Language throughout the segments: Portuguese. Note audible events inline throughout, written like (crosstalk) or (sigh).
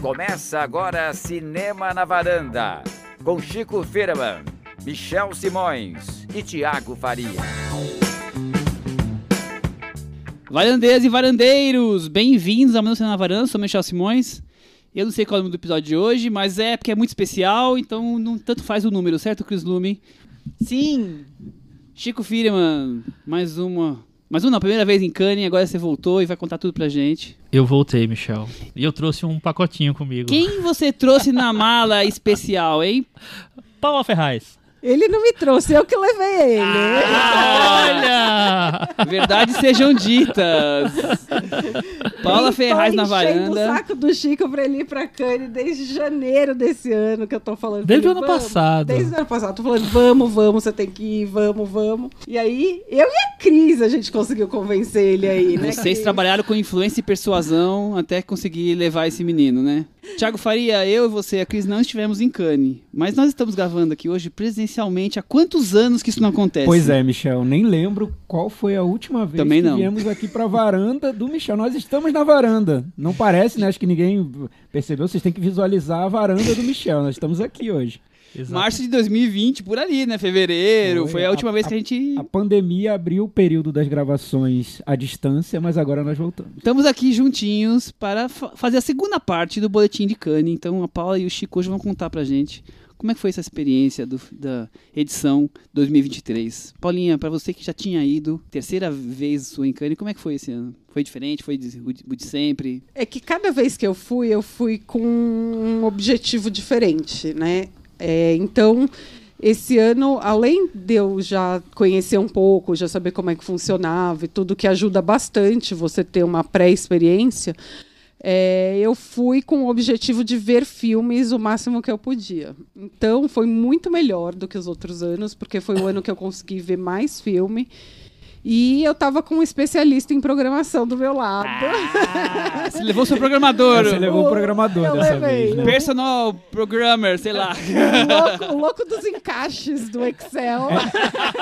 Começa agora Cinema na Varanda, com Chico Firman, Michel Simões e Tiago Faria. Varandeiras e varandeiros, bem-vindos ao meu Cinema na Varanda, sou Michel Simões. Eu não sei qual é o nome do episódio de hoje, mas é porque é muito especial, então não tanto faz o número, certo, Chris Lume? Sim! Chico Firman, mais uma mas uma, primeira vez em Cannes, agora você voltou e vai contar tudo pra gente. Eu voltei, Michel. E eu trouxe um pacotinho comigo. Quem você trouxe na mala (laughs) especial, hein? Paula Ferraz. Ele não me trouxe, eu que levei ele. Ah, olha! (laughs) Verdades sejam ditas. Paula Ferraz na varanda. o saco do Chico pra ele ir pra Cannes desde janeiro desse ano que eu tô falando. Desde o ano passado. Desde o ano passado. Tô falando, vamos, vamos, você tem que ir, vamos, vamos. E aí, eu e a Cris, a gente conseguiu convencer ele aí, né? Vocês Cris? trabalharam com influência e persuasão até conseguir levar esse menino, né? Tiago Faria, eu e você, a Cris, não estivemos em Cannes. Mas nós estamos gravando aqui hoje presencialmente. Há quantos anos que isso não acontece? Pois é, Michel. Nem lembro qual foi a última vez Também que não. viemos aqui pra varanda do Michel. Nós estamos na varanda. Não parece, né? Acho que ninguém percebeu. Vocês têm que visualizar a varanda do Michel. Nós estamos aqui hoje. Exato. Março de 2020, por ali, né? Fevereiro. Foi, Foi. a última A- vez que a gente. A pandemia abriu o período das gravações à distância, mas agora nós voltamos. Estamos aqui juntinhos para fa- fazer a segunda parte do Boletim de Cannes. Então a Paula e o Chico hoje vão contar pra gente como é que foi essa experiência do- da edição 2023. Paulinha, para você que já tinha ido, terceira vez sua em Cannes, como é que foi esse ano? Foi diferente? Foi de, o de- o de sempre? É que cada vez que eu fui, eu fui com um objetivo diferente, né? É, então, esse ano, além de eu já conhecer um pouco, já saber como é que funcionava e tudo que ajuda bastante você ter uma pré-experiência, é, eu fui com o objetivo de ver filmes o máximo que eu podia. Então, foi muito melhor do que os outros anos, porque foi o ano que eu consegui ver mais filme. E eu tava com um especialista em programação do meu lado. Ah, (laughs) você levou seu programador, Você levou o Eu programador dessa levei. vez, né? personal programmer, sei lá. o, (laughs) louco, o louco dos encaixes do Excel.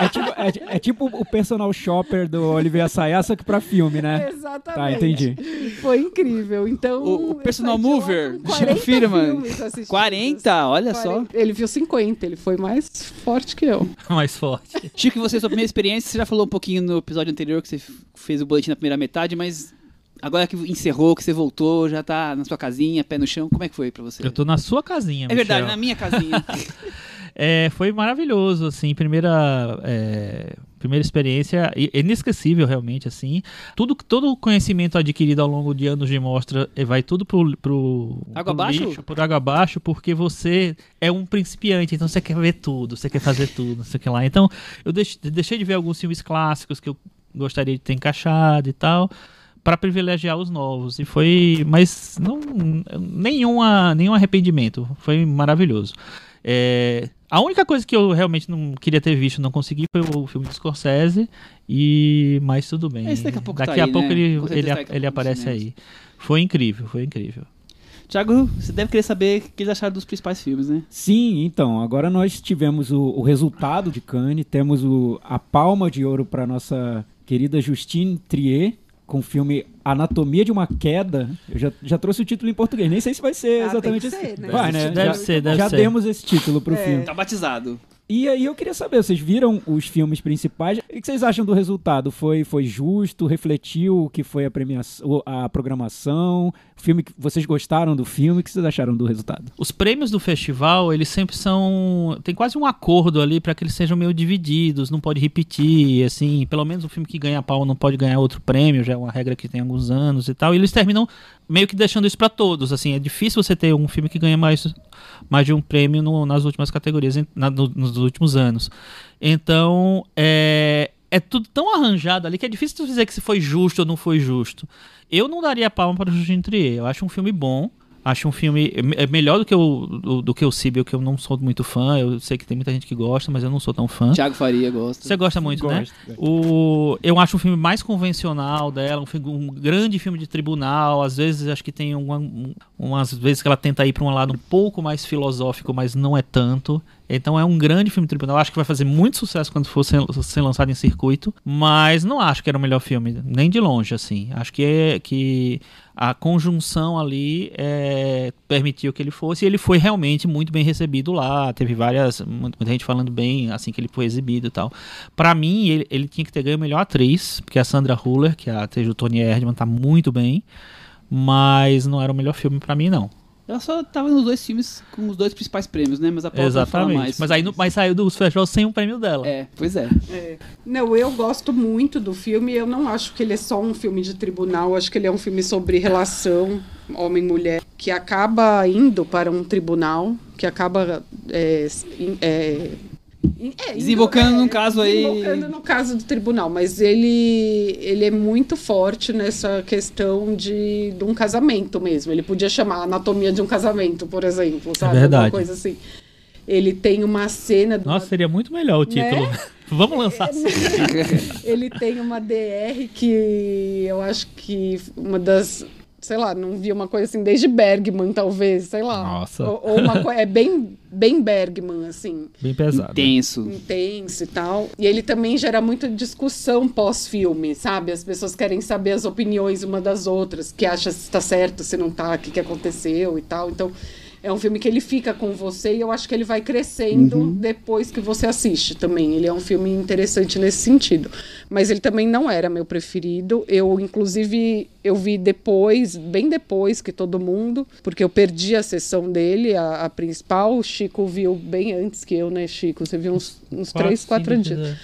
É tipo, é- é tipo o personal shopper do Olivier Sayas, só que pra filme, né? Exatamente. Tá, entendi. Foi incrível. Então, O- o personal mover, com 40 Firman. filmes assistidos. 40, olha só. 40. Ele viu 50, ele foi mais forte que eu. (laughs) Mais forte. Chico, você, sua primeira experiência, você já falou um pouquinho no episódio anterior que você fez o boletim na primeira metade, mas agora que encerrou, que você voltou, já tá na sua casinha, pé no chão, como é que foi pra você? Eu tô na sua casinha, É verdade, na minha casinha. (laughs) É, foi maravilhoso, assim, primeira, é, primeira experiência inesquecível, realmente, assim. Tudo, todo o conhecimento adquirido ao longo de anos de mostra eh, vai tudo pro, pro, Água abaixo? lixo, por água abaixo, porque você é um principiante, então você quer ver tudo, você quer fazer tudo, não sei o que lá. Então, eu deix- deixei de ver alguns filmes clássicos que eu gostaria de ter encaixado e tal para privilegiar os novos e foi mas não nenhuma nenhum arrependimento foi maravilhoso É, a única coisa que eu realmente não queria ter visto não consegui foi o filme do Scorsese e mas tudo bem Esse daqui a pouco tá daqui a aí, pouco né? ele ele, tá a ele aparece aí foi incrível foi incrível Tiago, você deve querer saber o que eles acharam dos principais filmes, né? Sim, então, agora nós tivemos o, o resultado de Cannes, temos o, a palma de ouro para nossa querida Justine Trier, com o filme Anatomia de uma Queda. Eu já, já trouxe o título em português, nem sei se vai ser Ah, exatamente tem que assim. ser, né? Vai, né? Deve já, ser, deve já ser. demos esse título pro É. filme. Tá batizado. E aí eu queria saber, vocês viram os filmes principais? O que vocês acham do resultado? Foi, foi justo? Refletiu o que foi a premiação, a programação? O filme que vocês gostaram do filme? O que vocês acharam do resultado? Os prêmios do festival, eles sempre são. Tem quase um acordo ali para que eles sejam meio divididos, não pode repetir, assim. Pelo menos o filme que ganha pau não pode ganhar outro prêmio, já é uma regra que tem alguns anos e tal. E eles terminam meio que deixando isso para todos, assim. É difícil você ter um filme que ganha mais, mais de um prêmio no- nas últimas categorias, na- no- nos últimos anos. Então, é. É tudo tão arranjado ali que é difícil dizer que se foi justo ou não foi justo. Eu não daria palma para o Justine Trier. Eu acho um filme bom. Acho um filme é melhor do que o do, do que o Sibyl, que eu não sou muito fã. Eu sei que tem muita gente que gosta, mas eu não sou tão fã. Tiago Faria gosta. Você gosta muito, né? Gosto, gosto. O, eu acho um filme mais convencional dela, um, filme- um grande filme de tribunal. Às vezes acho que tem uma- um- umas vezes que ela tenta ir para um lado um pouco mais filosófico, mas não é tanto. Então é um grande filme tribunal. Acho que vai fazer muito sucesso quando for ser, ser lançado em circuito. Mas não acho que era o melhor filme, nem de longe, assim. Acho que, é, que a conjunção ali é, permitiu que ele fosse. E ele foi realmente muito bem recebido lá. Teve várias. Muita gente falando bem assim que ele foi exibido e tal. Para mim, ele, ele tinha que ter ganho melhor atriz, porque a Sandra Huller, que é a atriz do Tony Erdman, tá muito bem. Mas não era o melhor filme para mim, não. Ela só tava nos dois filmes com os dois principais prêmios, né? Mas a Paula Exatamente. mais. Mas aí no- mas saiu dos festivais sem um prêmio dela. É, pois é. Não, eu gosto muito do filme. Eu não acho que ele é só um filme de tribunal. Acho que ele é um filme sobre relação homem-mulher que acaba indo para um tribunal, que acaba é, in- é, é, Desembocando é, num caso aí- desembocando no caso do tribunal, mas ele ele é muito forte nessa questão de, de um casamento mesmo. Ele podia chamar Anatomia de um casamento, por exemplo, sabe? verdade. Uma coisa assim. Ele tem uma cena do Nossa, seria muito melhor o título. (laughs) Vamos lançar assim. ele tem uma DR que eu acho que uma das. Sei lá, não vi uma coisa assim desde Bergman, talvez, sei lá. Nossa. Ou, ou uma coisa. É bem, bem Bergman, assim. Bem pesado. Intenso. Intenso e tal. E ele também gera muita discussão pós-filme, sabe? As pessoas querem saber as opiniões uma das outras, que acha se está certo, se não tá, o que, que aconteceu e tal. Então, é um filme que ele fica com você e eu acho que ele vai crescendo depois que você assiste também. Ele é um filme interessante nesse sentido. Mas ele também não era meu preferido. Eu, inclusive, eu vi depois, bem depois que todo mundo, porque eu perdi a sessão dele, a, a principal. O Chico viu bem antes que eu, né, Chico? Você viu uns, uns três, quatro cinco dias.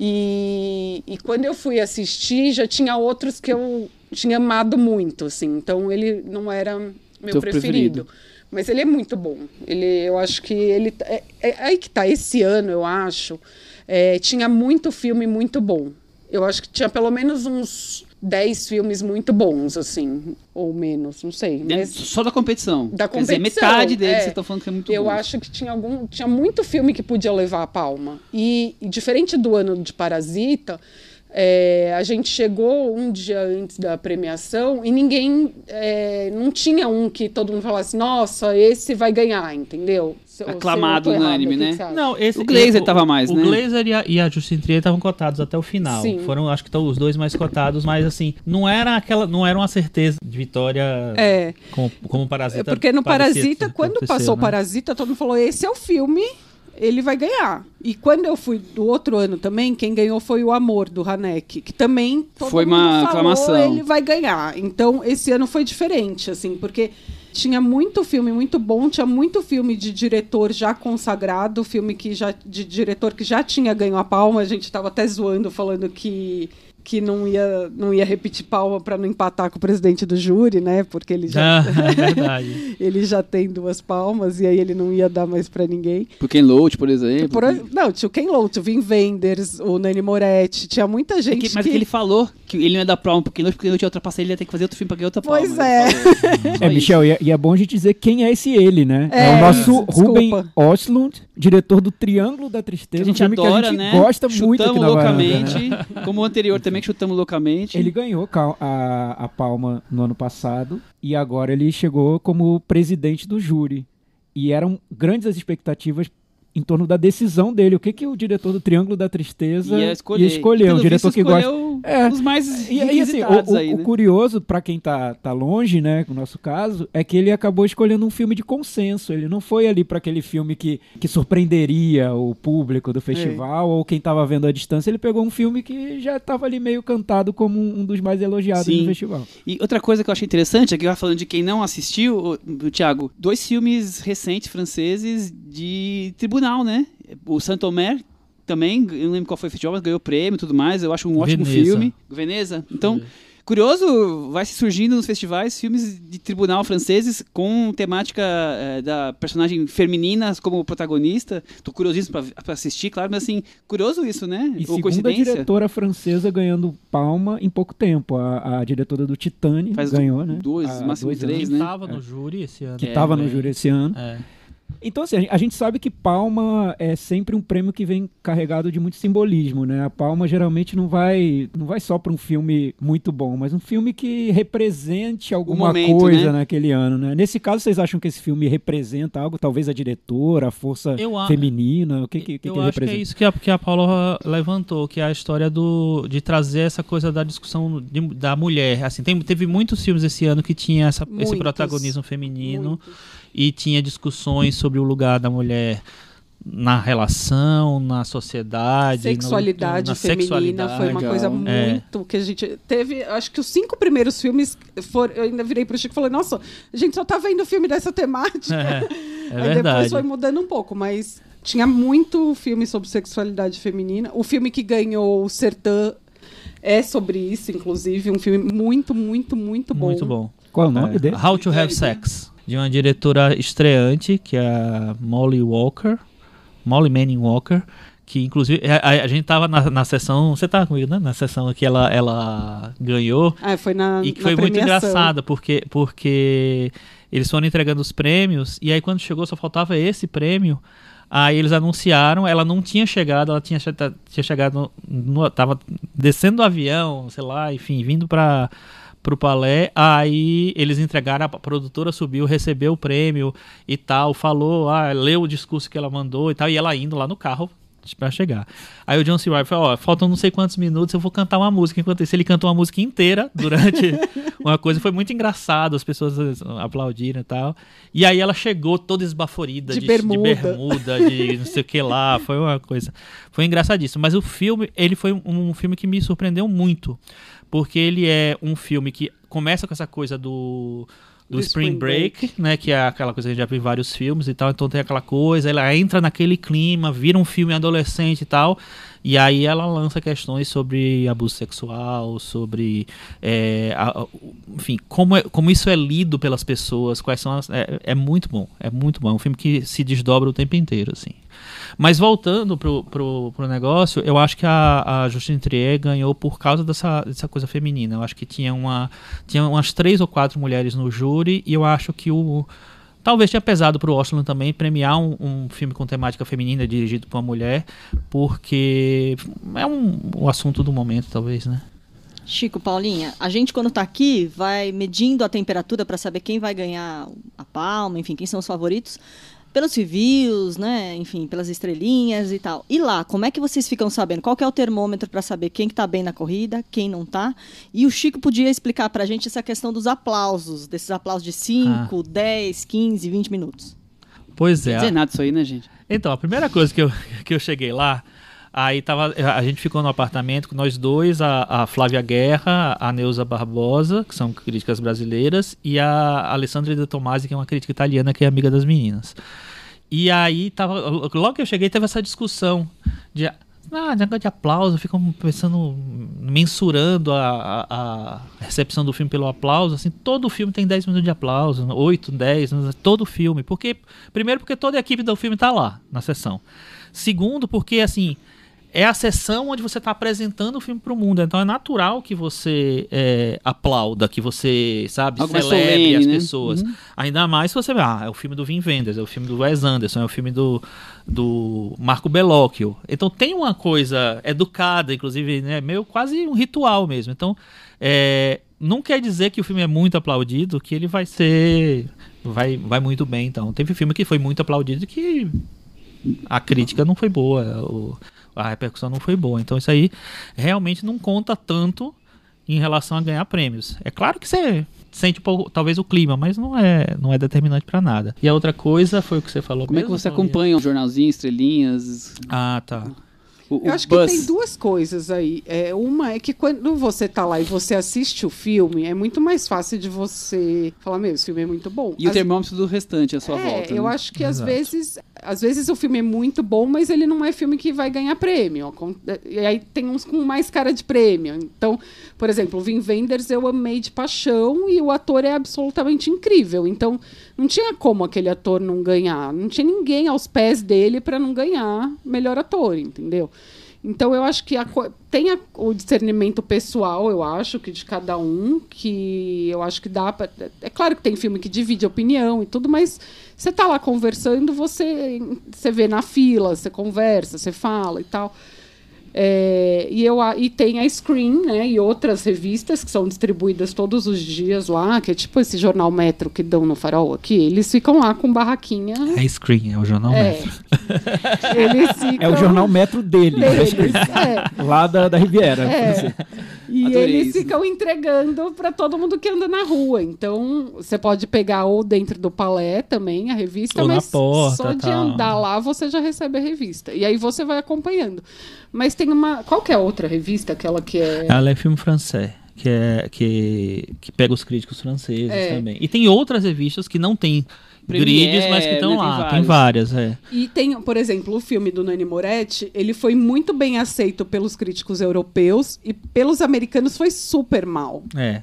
E, e quando eu fui assistir, já tinha outros que eu tinha amado muito, assim. Então ele não era meu preferido. preferido. Mas ele é muito bom. Ele, eu acho que ele. É, é aí que tá. Esse ano, eu acho, é, tinha muito filme muito bom. Eu acho que tinha pelo menos uns 10 filmes muito bons, assim. Ou menos, não sei. Mas Só da competição. Da Quer dizer, competição, metade deles é. você tá falando que é muito eu bom. acho que tinha algum tinha muito filme que podia levar a palma e, e diferente do ano de Parasita é, a gente chegou um dia antes da premiação e ninguém é, não tinha um que todo mundo falasse nossa esse vai ganhar entendeu Se- Aclamado, errada, unânime, o né? Não, esse, O Glazer o- tava mais, o, né? O Glazer e a, e a Justine Trier estavam cotados até o final. Sim. Foram, acho que estão os dois mais cotados, mas assim, não era aquela, não era uma certeza de vitória é como, como Parasita. É porque no Parasita, quando passou o né? Parasita, todo mundo falou: esse é o filme, ele vai ganhar. E quando eu fui do outro ano também, quem ganhou foi o Amor, do Hanek, que também Foi uma falou, aclamação. ele vai ganhar. Então, esse ano foi diferente, assim, porque tinha muito filme muito bom, tinha muito filme de diretor já consagrado, filme que já de diretor que já tinha ganho a palma, a gente estava até zoando falando que que não ia não ia repetir palma para não empatar com o presidente do júri, né? Porque ele já Ah, é (laughs) verdade. ele já tem duas palmas e aí ele não ia dar mais pra ninguém. Por Ken Loach, por exemplo. Por- não, tinha o Ken Loach, o Vin Wenders, o Nani Moretti, tinha muita É gente que- mas que ele falou que ele não ia dar palma pro Ken Loach, porque ele não tinha ultrapassar, ele ia ter que fazer outro filme pra ganhar outra palma. Pois Ele é. É, isso. Michel, e é, e é bom a gente dizer quem é esse ele, né? É, É, o nosso desculpa. Ruben Oslund, diretor do Triângulo da Tristeza, Que a gente um filme adora, que a gente né? gosta muito aqui chutamos na loucamente, Varanda, né? como o anterior também, que chutamos loucamente. Ele ganhou a, a palma no ano passado e agora ele chegou como presidente do júri. E eram grandes as expectativas em torno da decisão dele. O que, que o diretor do Triângulo da Tristeza ia escolher. ia escolher? Um diretor que gosta. É. os mais E aí, assim, o, o- aí, o né? curioso, pra quem tá, tá longe, né, no nosso caso, é que ele acabou escolhendo um filme de consenso. Ele não foi ali pra aquele filme que, que surpreenderia o público do festival ou quem tava vendo à distância. Ele pegou um filme que já tava ali meio cantado como um, um dos mais elogiados Sim. do festival. E outra coisa que eu achei interessante, aqui eu falando de quem não assistiu, o, o Thiago, dois filmes recentes franceses de tribunal, né? O Saint-Omer também, eu não lembro qual foi o festival, mas ganhou prêmio e tudo mais. Eu acho um ótimo Veneza. filme. Veneza. Então, curioso, vai se surgindo nos festivais filmes de tribunal franceses com temática eh, da personagem feminina como protagonista. Tô curiosíssimo pra, pra assistir, claro, mas assim, curioso isso, né? E Ou segunda diretora francesa ganhando palma em pouco tempo. A, a diretora do Titane Faz ganhou, né? dois, Há máximo dois três, anos. Que né? tava no júri esse ano. Que É, tava no é. júri esse ano. É. Então, assim, a gente- sabe que Palma é sempre um prêmio que vem carregado de muito simbolismo, né? A Palma geralmente não vai, não vai só para um filme muito bom, mas um filme que represente alguma momento, coisa né? naquele ano, né? Nesse caso, vocês acham que esse filme representa algo? Talvez a diretora, a força Eu a- feminina? O que, que, que, eu que acho representa? que é isso que a, que a Paula levantou, que é a história do, de trazer essa coisa da discussão de- da mulher. Assim, tem- teve muitos filmes esse ano que tinha essa- esse Muitos. protagonismo feminino Muito. E tinha discussões sobre o lugar da mulher na relação, na sociedade, no- Sexualidade na feminina sexualidade. foi uma Legal. coisa É. muito que a gente teve. Acho que os cinco primeiros filmes foram. Eu ainda virei pro Chico e falei: Nossa, a gente só tá vendo filme dessa temática. É, é (laughs) Aí depois foi mudando um pouco, mas tinha muito filme sobre sexualidade feminina. O filme que ganhou o Sertã é sobre isso, inclusive. Um filme muito, muito, muito bom. Muito bom. Qual é o nome É, dele? How to Have Sex, de uma diretora estreante, que é a Molly Walker, Molly Manning Walker, que inclusive a, a- a gente tava na, na sessão, você tava comigo, né? Na sessão que ela, ela ganhou Ah, foi na. e que na foi muito premiação. engraçada, porque, porque eles foram entregando os prêmios, e aí quando chegou só faltava esse prêmio. Aí eles anunciaram, ela não tinha chegado, ela tinha, tinha chegado, no, tava descendo do avião, sei lá, enfim, vindo para pro palé, aí eles entregaram, a produtora subiu, recebeu o prêmio e tal, falou, ah, leu o discurso que ela mandou e tal, e ela indo lá no carro pra chegar. Aí o John C. Reilly falou, ó, faltam não sei quantos minutos, eu vou cantar uma música. Enquanto isso, ele cantou uma música inteira durante (laughs) uma coisa, foi muito engraçado, as pessoas aplaudiram e tal. E aí ela chegou toda esbaforida, De de, bermuda. de bermuda, de não sei o que lá, (laughs) foi uma coisa, foi engraçadíssimo. Mas o filme, ele foi um, um filme que me surpreendeu muito, porque ele é um filme que começa com essa coisa do do, Do Spring Spring Break, né, que é aquela coisa que a gente já viu em vários filmes e tal, então tem aquela coisa, ela entra naquele clima, vira um filme adolescente e tal, e aí ela lança questões sobre abuso sexual, sobre, é, a- enfim, como, é- como isso é lido pelas pessoas, quais são as, é, é muito bom, é muito bom, é um filme que se desdobra o tempo inteiro, assim. Mas voltando pro, pro, pro negócio, eu acho que a, a Justine Trier ganhou por causa dessa, dessa coisa feminina. Eu acho que tinha, uma, tinha umas três ou quatro mulheres no júri e eu acho que o. Talvez tenha pesado pro Oscar também premiar um, um filme com temática feminina dirigido por uma mulher, porque é um, o assunto do momento, talvez, né? Chico, Paulinha, a gente quando tá aqui vai medindo a temperatura para saber quem vai ganhar a palma, enfim, quem são os favoritos, pelos reviews, né, enfim, pelas estrelinhas e tal. E lá, como é que vocês ficam sabendo? Qual que é o termômetro para saber quem que tá bem na corrida, quem não tá? E o Chico podia explicar pra gente essa questão dos aplausos, desses aplausos de 5, 10, 15, 20 minutos. Pois é. Não dizer nada isso aí, né, gente? Então, a primeira coisa que eu, (laughs) que eu cheguei lá, aí tava, a gente ficou no apartamento com nós dois, a, a Flávia Guerra, a Neuza Barbosa, que são críticas brasileiras, e a Alessandra de Tomasi, que é uma crítica italiana, que é amiga das meninas. E aí tava, logo que eu cheguei, teve essa discussão de ah, negócio de aplauso, ficam pensando, mensurando a, a, a recepção do filme pelo aplauso, assim, todo filme tem 10 minutos de aplauso, 8, 10, todo filme, porque, primeiro porque toda a equipe do filme tá lá, na sessão, segundo porque, assim, é a sessão onde você está apresentando o filme para o mundo. Então é natural que você é, aplauda, que você, sabe, Algo celebre solene, as né? pessoas. Ainda mais se você vê, ah, é o filme do Vin Wenders, é o filme do Wes Anderson, é o filme do, do Marco Bellocchio. Então tem uma coisa educada, inclusive, né, meio quase um ritual mesmo. Então, é, não quer dizer que o filme é muito aplaudido, que ele vai ser... Vai, vai muito bem, então. Teve filme que foi muito aplaudido que a crítica não foi boa, o- a repercussão não foi boa. Então isso aí realmente não conta tanto em relação a ganhar prêmios. É claro que você sente um pouco, talvez o clima, mas não é, não é determinante pra nada. E a outra coisa foi o que você falou. Como é que mesmo, você acompanha o jornalzinho, estrelinhas, Ah, tá. O, o Eu acho buzz? que tem duas coisas aí. É, uma é que quando você tá lá e você assiste o filme, é muito mais fácil de você falar, meu, esse filme é muito bom. E o Às- termômetro do restante à sua é, volta. eu né? acho que às Exato. vezes, às vezes o filme é muito bom, mas ele não é filme que vai ganhar prêmio. E aí tem uns com mais cara de prêmio. Então, por exemplo, o Vin Wenders eu amei de paixão e o ator é absolutamente incrível. Então, não tinha como aquele ator não ganhar. Não tinha ninguém aos pés dele para não ganhar melhor ator, entendeu? Então eu acho que a tem a- o discernimento pessoal, eu acho, que de cada um, que eu acho que dá pra. É claro que tem filme que divide opinião e tudo, mas você tá lá conversando, você, você vê na fila, você conversa, você fala e tal. É, e, eu, a- e tem a Screen, né? E outras revistas que são distribuídas todos os dias lá, que é tipo esse jornal Metro que dão no farol aqui. Eles ficam lá com barraquinha. É Screen, é o jornal É. Metro. (laughs) É o jornal metro dele, (laughs) né? deles, é. lá da, da Riviera. É. E Adorei eles isso. ficam entregando para todo mundo que anda na rua. Então, você pode pegar ou dentro do palé também a revista, Ou na mas porta, só de tal. andar lá você já recebe a revista. E aí você vai acompanhando. Mas tem uma. Qual que é a outra revista? Aquela que é. Ela é filme francês. Que, é, que, que pega os críticos franceses É. também. E tem outras revistas que não tem Premiere, grids, mas que estão né, tem lá. Tem várias, é. E tem, por exemplo, o filme do Nani Moretti, ele foi muito bem aceito pelos críticos europeus e pelos americanos foi super mal. É.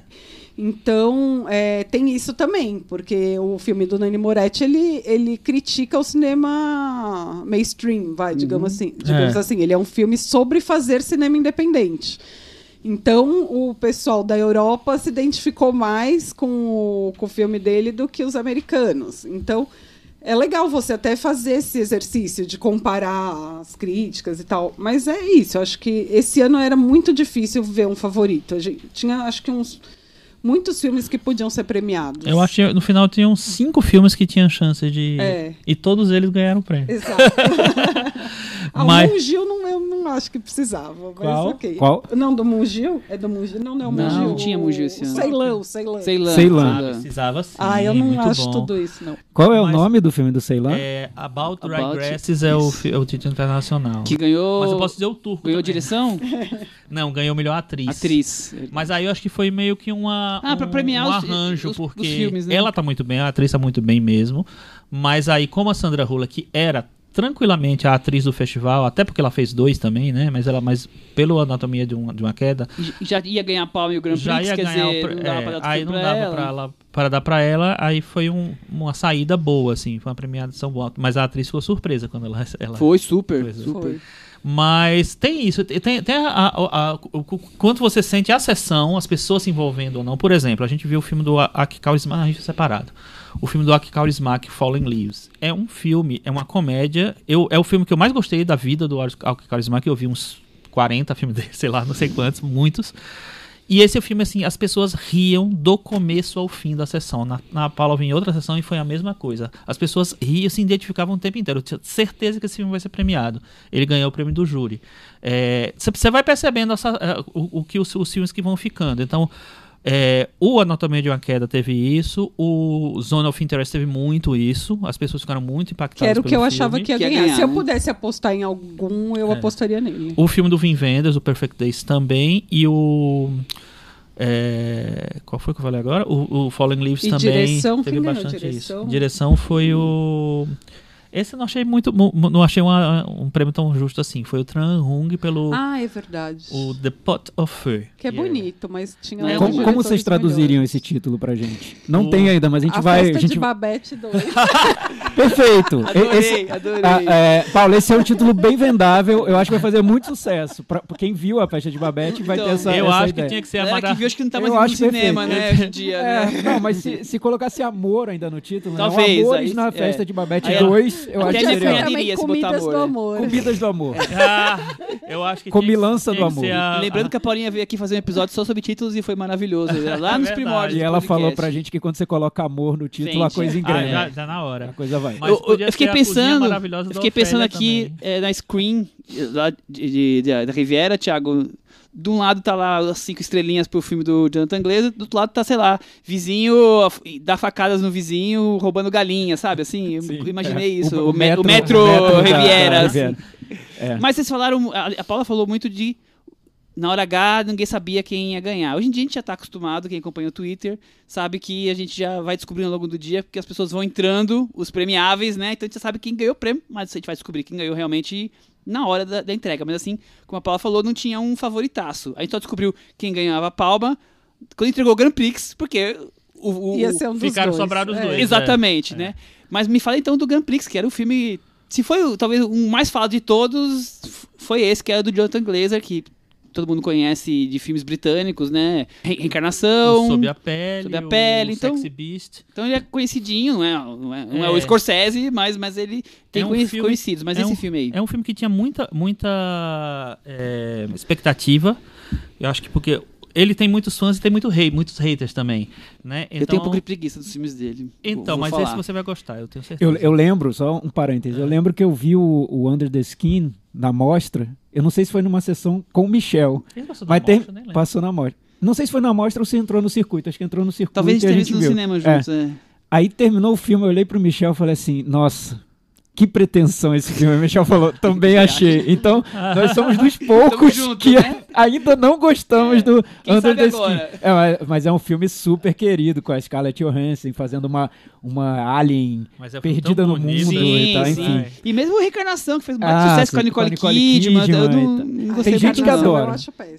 Então, é, tem isso também, porque o filme do Nani Moretti, ele, ele critica o cinema mainstream, vai, digamos assim. Digamos É. assim, ele é um filme sobre fazer cinema independente. Então, o pessoal da Europa se identificou mais com o, com o filme dele do que os americanos. Então, é legal você até fazer esse exercício de comparar as críticas e tal. Mas é isso, eu acho que esse ano era muito difícil ver um favorito. A gente tinha, acho que uns muitos filmes que podiam ser premiados. Eu acho que no final tinham cinco filmes que tinham chance de. É. E todos eles ganharam o prêmio. Exato. (laughs) (laughs) Mas- O Mungil não, não acho que precisava, mas Qual? ok. Qual? Não, do Mungil? É do Mungil? Não, não é o Não, Mungil. não tinha Mungil esse ano. O Ceilão, o Ceilão. Ceilã. Ceilã. Ah, precisava sim. Ah, eu não muito acho bom. tudo isso, não. Qual é o Mas- nome do filme do Ceilã? É, About, Dry About- Grasses é o, é o título internacional. Que ganhou. Mas eu posso dizer o turco. Ganhou também. direção? (laughs) Não, ganhou melhor atriz. Atriz. Mas aí eu acho que foi meio que uma, Ah, pra um, premiar um os- arranjo, os- os porque filmes, né? ela tá muito bem, a atriz tá muito bem mesmo. Mas aí, como a Sandra Hula, que era tranquilamente a atriz do festival, até porque ela fez dois também, né? Mas ela, mas pelo Anatomia de uma, de uma Queda, Já ia ganhar palma e o Grand Prix, já ia quer ganhar dizer, o, pre- não dava é, pra dar aí não pra dava ela. pra, ela, para dar pra ela, aí foi um- uma saída boa, assim, foi uma premiação boa. Mas a atriz ficou surpresa quando ela, (laughs) ela Foi super, super. Foi. mas tem isso, tem, tem a, a- a- o, o- quanto você sente a sessão, as pessoas se envolvendo ou não. Por exemplo, a gente viu o filme do Aki Kaurismäki, a gente separado. O filme do Aki Kaurismäki, Fallen Leaves. É um filme, é uma comédia. Eu, é o filme que eu mais gostei da vida do Aki Kaurismäki. Eu vi uns 40 filmes (laughs) dele, sei lá, não sei quantos, muitos. E esse é o filme, assim, as pessoas riam do começo ao fim da sessão. Na, na Paula eu em outra sessão e foi a mesma coisa. As pessoas riam, se identificavam o tempo inteiro. Eu tinha certeza que esse filme vai ser premiado. Ele ganhou o prêmio do júri. Você vai percebendo essa, eh, o, o que os, os filmes que vão ficando. Então, é, o Anatomia de uma Queda teve isso, o Zone of Interest teve muito isso. As pessoas ficaram muito impactadas Que era o que eu achava filme. que ia Que ia ganhar. ganhar, Se eu pudesse apostar em algum, eu É. apostaria nele. O filme do Vin Vendors, o Perfect Days também, e o. é, qual foi que eu falei agora? O, o Fallen Leaves E também. direção, teve bastante direção? isso. Direção foi o. Esse eu não achei muito. mu- mu- Não achei uma- um prêmio tão justo assim. Foi o Tran Hung pelo. Ah, é verdade. o The Pot of Fur. Que é bonito, mas tinha É, como, como vocês traduziriam melhores. esse título pra gente? Não O- tem ainda, mas a gente A vai. festa a gente... de Babette 2. (laughs) Perfeito! (laughs) Adorei, Esse- adorei. É, Paulo, esse é um título bem vendável. Eu acho que vai fazer muito sucesso. Pra, pra quem viu a festa de Babette vai ter Então, essa. eu essa acho ideia. que tinha que ser a Galera que viu, acho que não tá mais no cinema, perfeito. né, hoje em dia, né? É, não, mas se, se colocasse amor ainda no título, né? Talvez, aí- Amores na é. festa de Babette Aí- 2, eu acho Até que a seria. Comidas do né? amor. Comidas do amor. (laughs) Ah, eu acho que Comilança do amor. a- Lembrando que a Paulinha veio aqui fazer um episódio só sobre títulos e foi maravilhoso. né? (laughs) Lá É nos primórdios. E ela falou pra gente que quando você coloca amor no título, a coisa Ah, engrena. já, na A hora. coisa vai. Mas Eu, eu- podia eu fiquei pensando, maravilhosa eu da fiquei pensando aqui é, na screen lá de, de- de- da Riviera, Thiago. De um lado tá lá as cinco estrelinhas pro filme do Jonathan Glazer, do outro lado tá, sei lá, vizinho dá facadas no vizinho roubando galinha, sabe? Assim, eu Sim, imaginei é. isso. O- O, o me- o metro- metro, o metro da- Riviera. da assim. Riviera. É. Mas vocês falaram, a, a Paula falou muito de na hora H ninguém sabia quem ia ganhar. Hoje em dia a gente já tá acostumado, quem acompanha o Twitter sabe que a gente já vai descobrindo ao longo do dia, porque as pessoas vão entrando, os premiáveis, né? Então a gente já sabe quem ganhou o prêmio, mas a gente vai descobrir quem ganhou realmente na hora da, da entrega. Mas assim, como a Paula falou, não tinha um favoritaço. A gente só descobriu quem ganhava a palma quando entregou o Grand Prix, porque o, o- Ia ser um dos Ficaram dois. sobrados É. dois. Exatamente, né? Mas me fala então do Grand Prix, que era o filme se foi o- talvez o mais falado de todos, foi esse, que é o do Jonathan Glazer, que todo mundo conhece de filmes britânicos, né? Re- Reencarnação. Sob a pele, Sob a Pele, então- Sexy Beast. Então ele é conhecidinho, não é, não é, não é É. o Scorsese, mas, mas ele tem É um conhe- filme- conhecidos. Mas é esse um- filme aí. É um filme que tinha muita, muita é, expectativa. Eu acho que porque ele tem muitos fãs e tem muito hate, muitos haters também, né? Eu tenho um pouco de preguiça dos filmes dele. Então, vou mas falar. esse você vai gostar, eu tenho certeza. Eu, eu lembro, só um parêntese, eu lembro que eu vi o, o Under the Skin na mostra. Eu não sei se foi numa sessão com o Michel, Ele passou da mas tem, mostra, nem lembro. passou na mostra. Não sei se foi na mostra ou se entrou no circuito. Acho que entrou no circuito. Talvez a tenha gente visto no viu. cinema É. juntos. É. Aí terminou o filme, eu olhei pro Michel e falei assim: Nossa, que pretensão esse filme. O Michel falou: Também (laughs) achei. Então, nós somos dos poucos junto, que né? ainda não gostamos do Quem Under the Skin. agora? É, mas, mas é um filme super querido, com a Scarlett Johansson fazendo uma, uma alien Mas é perdida no mundo né? e tal, Sim, enfim. sim. E mesmo o Reencarnação, que fez muito Ah, sucesso com a sim, Nicole, com a Nicole Kidman. Kidman, eu não, e gostei Tem gente que muito, não. adora.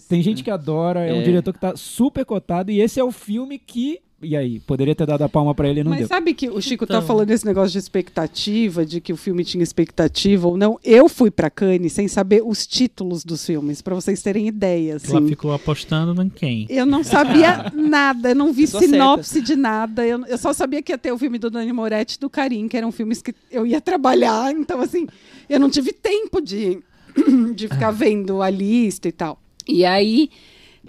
Tem gente que adora, é, um É. diretor que tá super cotado, e esse é o filme que. E aí, poderia ter dado a palma pra ele e não Mas deu. sabe que o Chico tá Então. falando esse negócio de expectativa, de que o filme tinha expectativa ou não. Eu fui pra Cannes sem saber os títulos dos filmes, pra vocês terem ideia, Ela assim. ficou apostando em quem? Eu não sabia (laughs) nada, eu não vi Pessoa sinopse de nada. Eu, eu só sabia que ia ter o filme do Dani Moretti e do Karim, que eram filmes que eu ia trabalhar. Então, assim, eu não tive tempo de, (clears throat) de ficar vendo a lista e tal. E aí,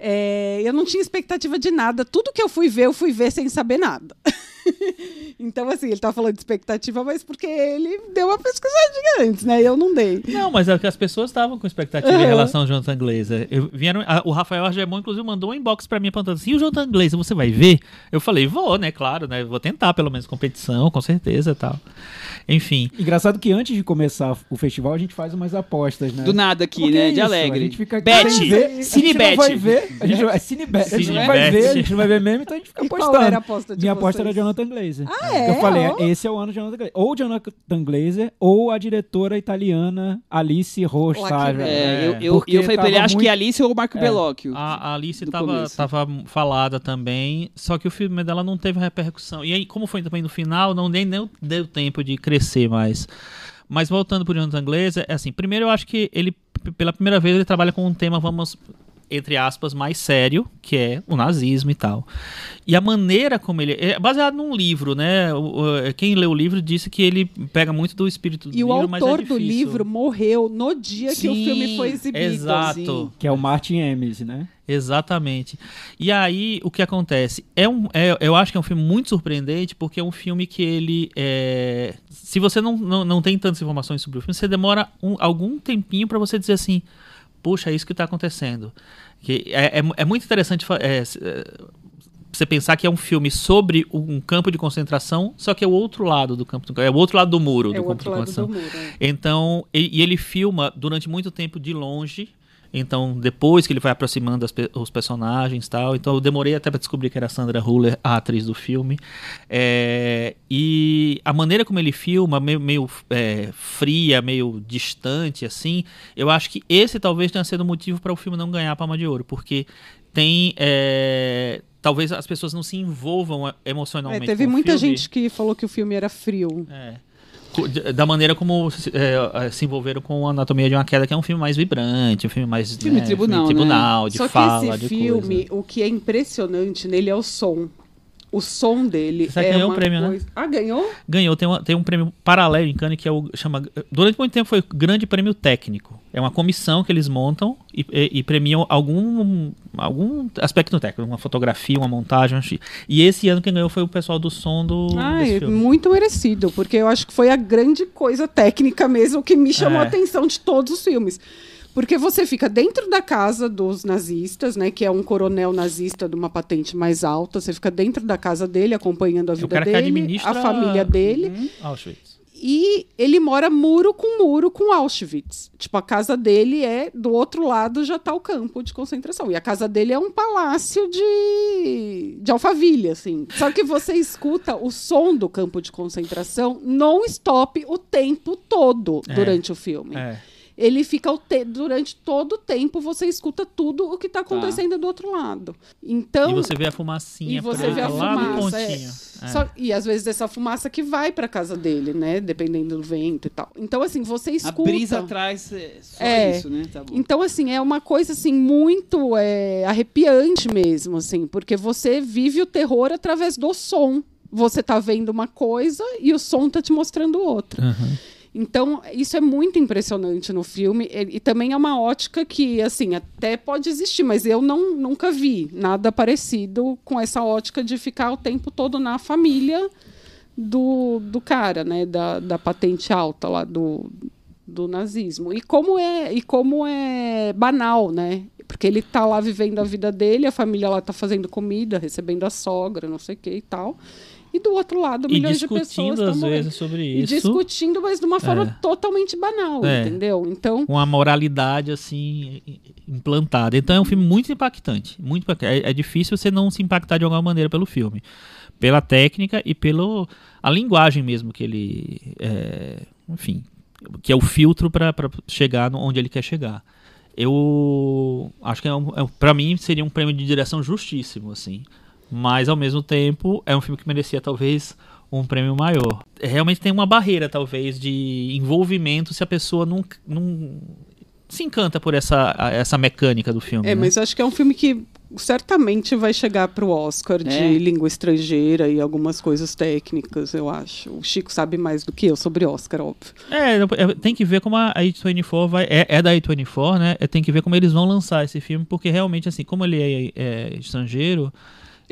é, eu não tinha expectativa de nada. Tudo que eu fui ver, eu fui ver sem saber nada. (laughs) (laughs) então, assim, ele tá falando de expectativa, mas porque ele deu uma pesquisadinha antes, né? Eu não dei. Não, mas é que as pessoas estavam com expectativa em Aham. relação ao Jonathan Glazer. Eu, vieram, a- o Rafael Argemon, inclusive, mandou um inbox pra mim perguntando assim, e o Jonathan Glazer, você vai ver? Eu falei, vou, né, claro, né, vou tentar pelo menos competição, com certeza e tal. Enfim, Engraçado que antes de começar o festival, a gente faz umas apostas, né? Do nada aqui, Porque né? é de isso, alegre. A gente fica aqui Bet. sem ver. A gente não vai ver. A gente vai, é (laughs) Cinebet. A gente não Cinebet. vai ver, a gente não vai ver mesmo, então a gente fica qual apostando. era a aposta de Minha aposta era Jonathan Glazer. Ah, é? Eu falei, Ó. esse é o ano de Jonathan Glazer. Ou Jonathan Glazer, ou a diretora italiana Alice Rostage. É, eu, eu, eu falei pra ele, acho muito- que é Alice ou o Marco É. Bellocchio. a, a Alice tava, tava falada também, só que o filme dela não teve repercussão. E aí, como foi também no final, não nem deu, deu tempo de crescer mais. Mas voltando pro Jonathan Glazer, é assim, primeiro eu acho que ele, pela primeira vez, ele trabalha com um tema, vamos, entre aspas, mais sério, que é o nazismo e tal. E a maneira como ele... É baseado num livro, né? O- o- quem lê o livro disse que ele pega muito do espírito do E o livro, mas é autor do difícil. livro morreu no dia que o Sim, filme foi exibido. Exato. Sim. Que é o Martin Amis, né? Exatamente. E aí, o que acontece? É um, é- eu acho que é um filme muito surpreendente, porque é um filme que ele. é, se você não, não, não tem tantas informações sobre o filme, você demora um- algum tempinho para você dizer assim: puxa, é isso que está acontecendo. Que é, é, é muito interessante. é, é, você pensar que é um filme sobre um campo de concentração, só que é o outro lado do campo, é o outro lado do muro É do campo de concentração. muro. é. Então, e, e ele filma durante muito tempo de longe. Então, depois que ele vai aproximando as os personagens e tal. Então, eu demorei até para descobrir que era a Sandra Huller, a atriz do filme. É, e a maneira como ele filma, meio, meio é, fria, meio distante, assim, eu acho que esse talvez tenha sido o motivo para o filme não ganhar a Palma de Ouro. Porque tem. é, talvez as pessoas não se envolvam é, É, emocionalmente. teve com o muita filme. gente que falou que o filme era frio. É. Da maneira como se, é, se envolveram com Anatomia de uma Queda, que é um filme mais vibrante, um filme mais. Filme né, tribunal, filme tribunal, de Só fala, que esse de filme, coisa. o que é impressionante nele é o som. O som dele Você é ganhou um prêmio, né? coisa... Ah, ganhou? Ganhou, tem, uma- tem um prêmio paralelo em Cannes que é o. Chama, durante muito tempo foi o Grande Prêmio Técnico. É uma comissão que eles montam e, e- e premiam algum, algum aspecto técnico, uma fotografia, uma montagem. um E esse ano quem ganhou foi o pessoal do som do. Ah, é muito merecido, porque eu acho que foi a grande coisa técnica mesmo que me chamou É. a atenção de todos os filmes. Porque você fica dentro da casa dos nazistas, né? Que é um coronel nazista de uma patente mais alta. Você fica dentro da casa dele, acompanhando a É vida que dele, administra- a família dele. Auschwitz. E ele mora muro com muro com Auschwitz. Tipo, a casa dele é do outro lado já tá o campo de concentração. E a casa dele é um palácio de, de assim. Só que você escuta o som do campo de concentração non-stop o tempo todo É. durante o filme. É. ele fica o te- durante todo o tempo você escuta tudo o que está acontecendo do outro lado. Então E você vê a fumacinha e você vê a fumaça, é. É. Só- e às vezes essa fumaça que vai para casa dele, né? Dependendo do vento e tal. Então assim você A escuta. brisa atrás é só É. isso, né? Tá bom. Então, assim, é uma coisa assim muito é, arrepiante mesmo, assim, porque você vive o terror através do som. Você tá vendo uma coisa e o som tá te mostrando outra. Aham. Então, isso é muito impressionante no filme. E, e também é uma ótica que, assim, até pode existir, mas eu não, nunca vi nada parecido com essa ótica de ficar o tempo todo na família do, do cara, né? Da, da patente alta lá do, do nazismo. E como é, e como é banal, né? Porque ele tá lá vivendo a vida dele, a família lá tá fazendo comida, recebendo a sogra, não sei o que e tal. E do outro lado, E milhões de pessoas discutindo estão morrendo. vezes sobre E isso. discutindo, mas de uma forma É. totalmente banal, É. entendeu? Então, com a moralidade assim implantada. Então é um filme muito impactante, muito impactante. É, é difícil você não se impactar de alguma maneira pelo filme, pela técnica e pelo a linguagem mesmo que ele, é, enfim, que é o filtro para chegar onde ele quer chegar. Eu acho que é um, é para mim seria um prêmio de direção justíssimo, assim. Mas ao mesmo tempo é um filme que merecia talvez um prêmio maior. Realmente tem uma barreira talvez de envolvimento se a pessoa não, não se encanta por essa, essa mecânica do filme. é, né? mas eu acho que é um filme que certamente vai chegar pro Oscar de É. língua estrangeira e algumas coisas técnicas, eu acho. O Chico sabe mais do que eu sobre Oscar, óbvio. É, é, tem que ver como a A24 vai. É, é da A24, né? É, Tem que ver como eles vão lançar esse filme, porque realmente, assim, como ele é, é estrangeiro.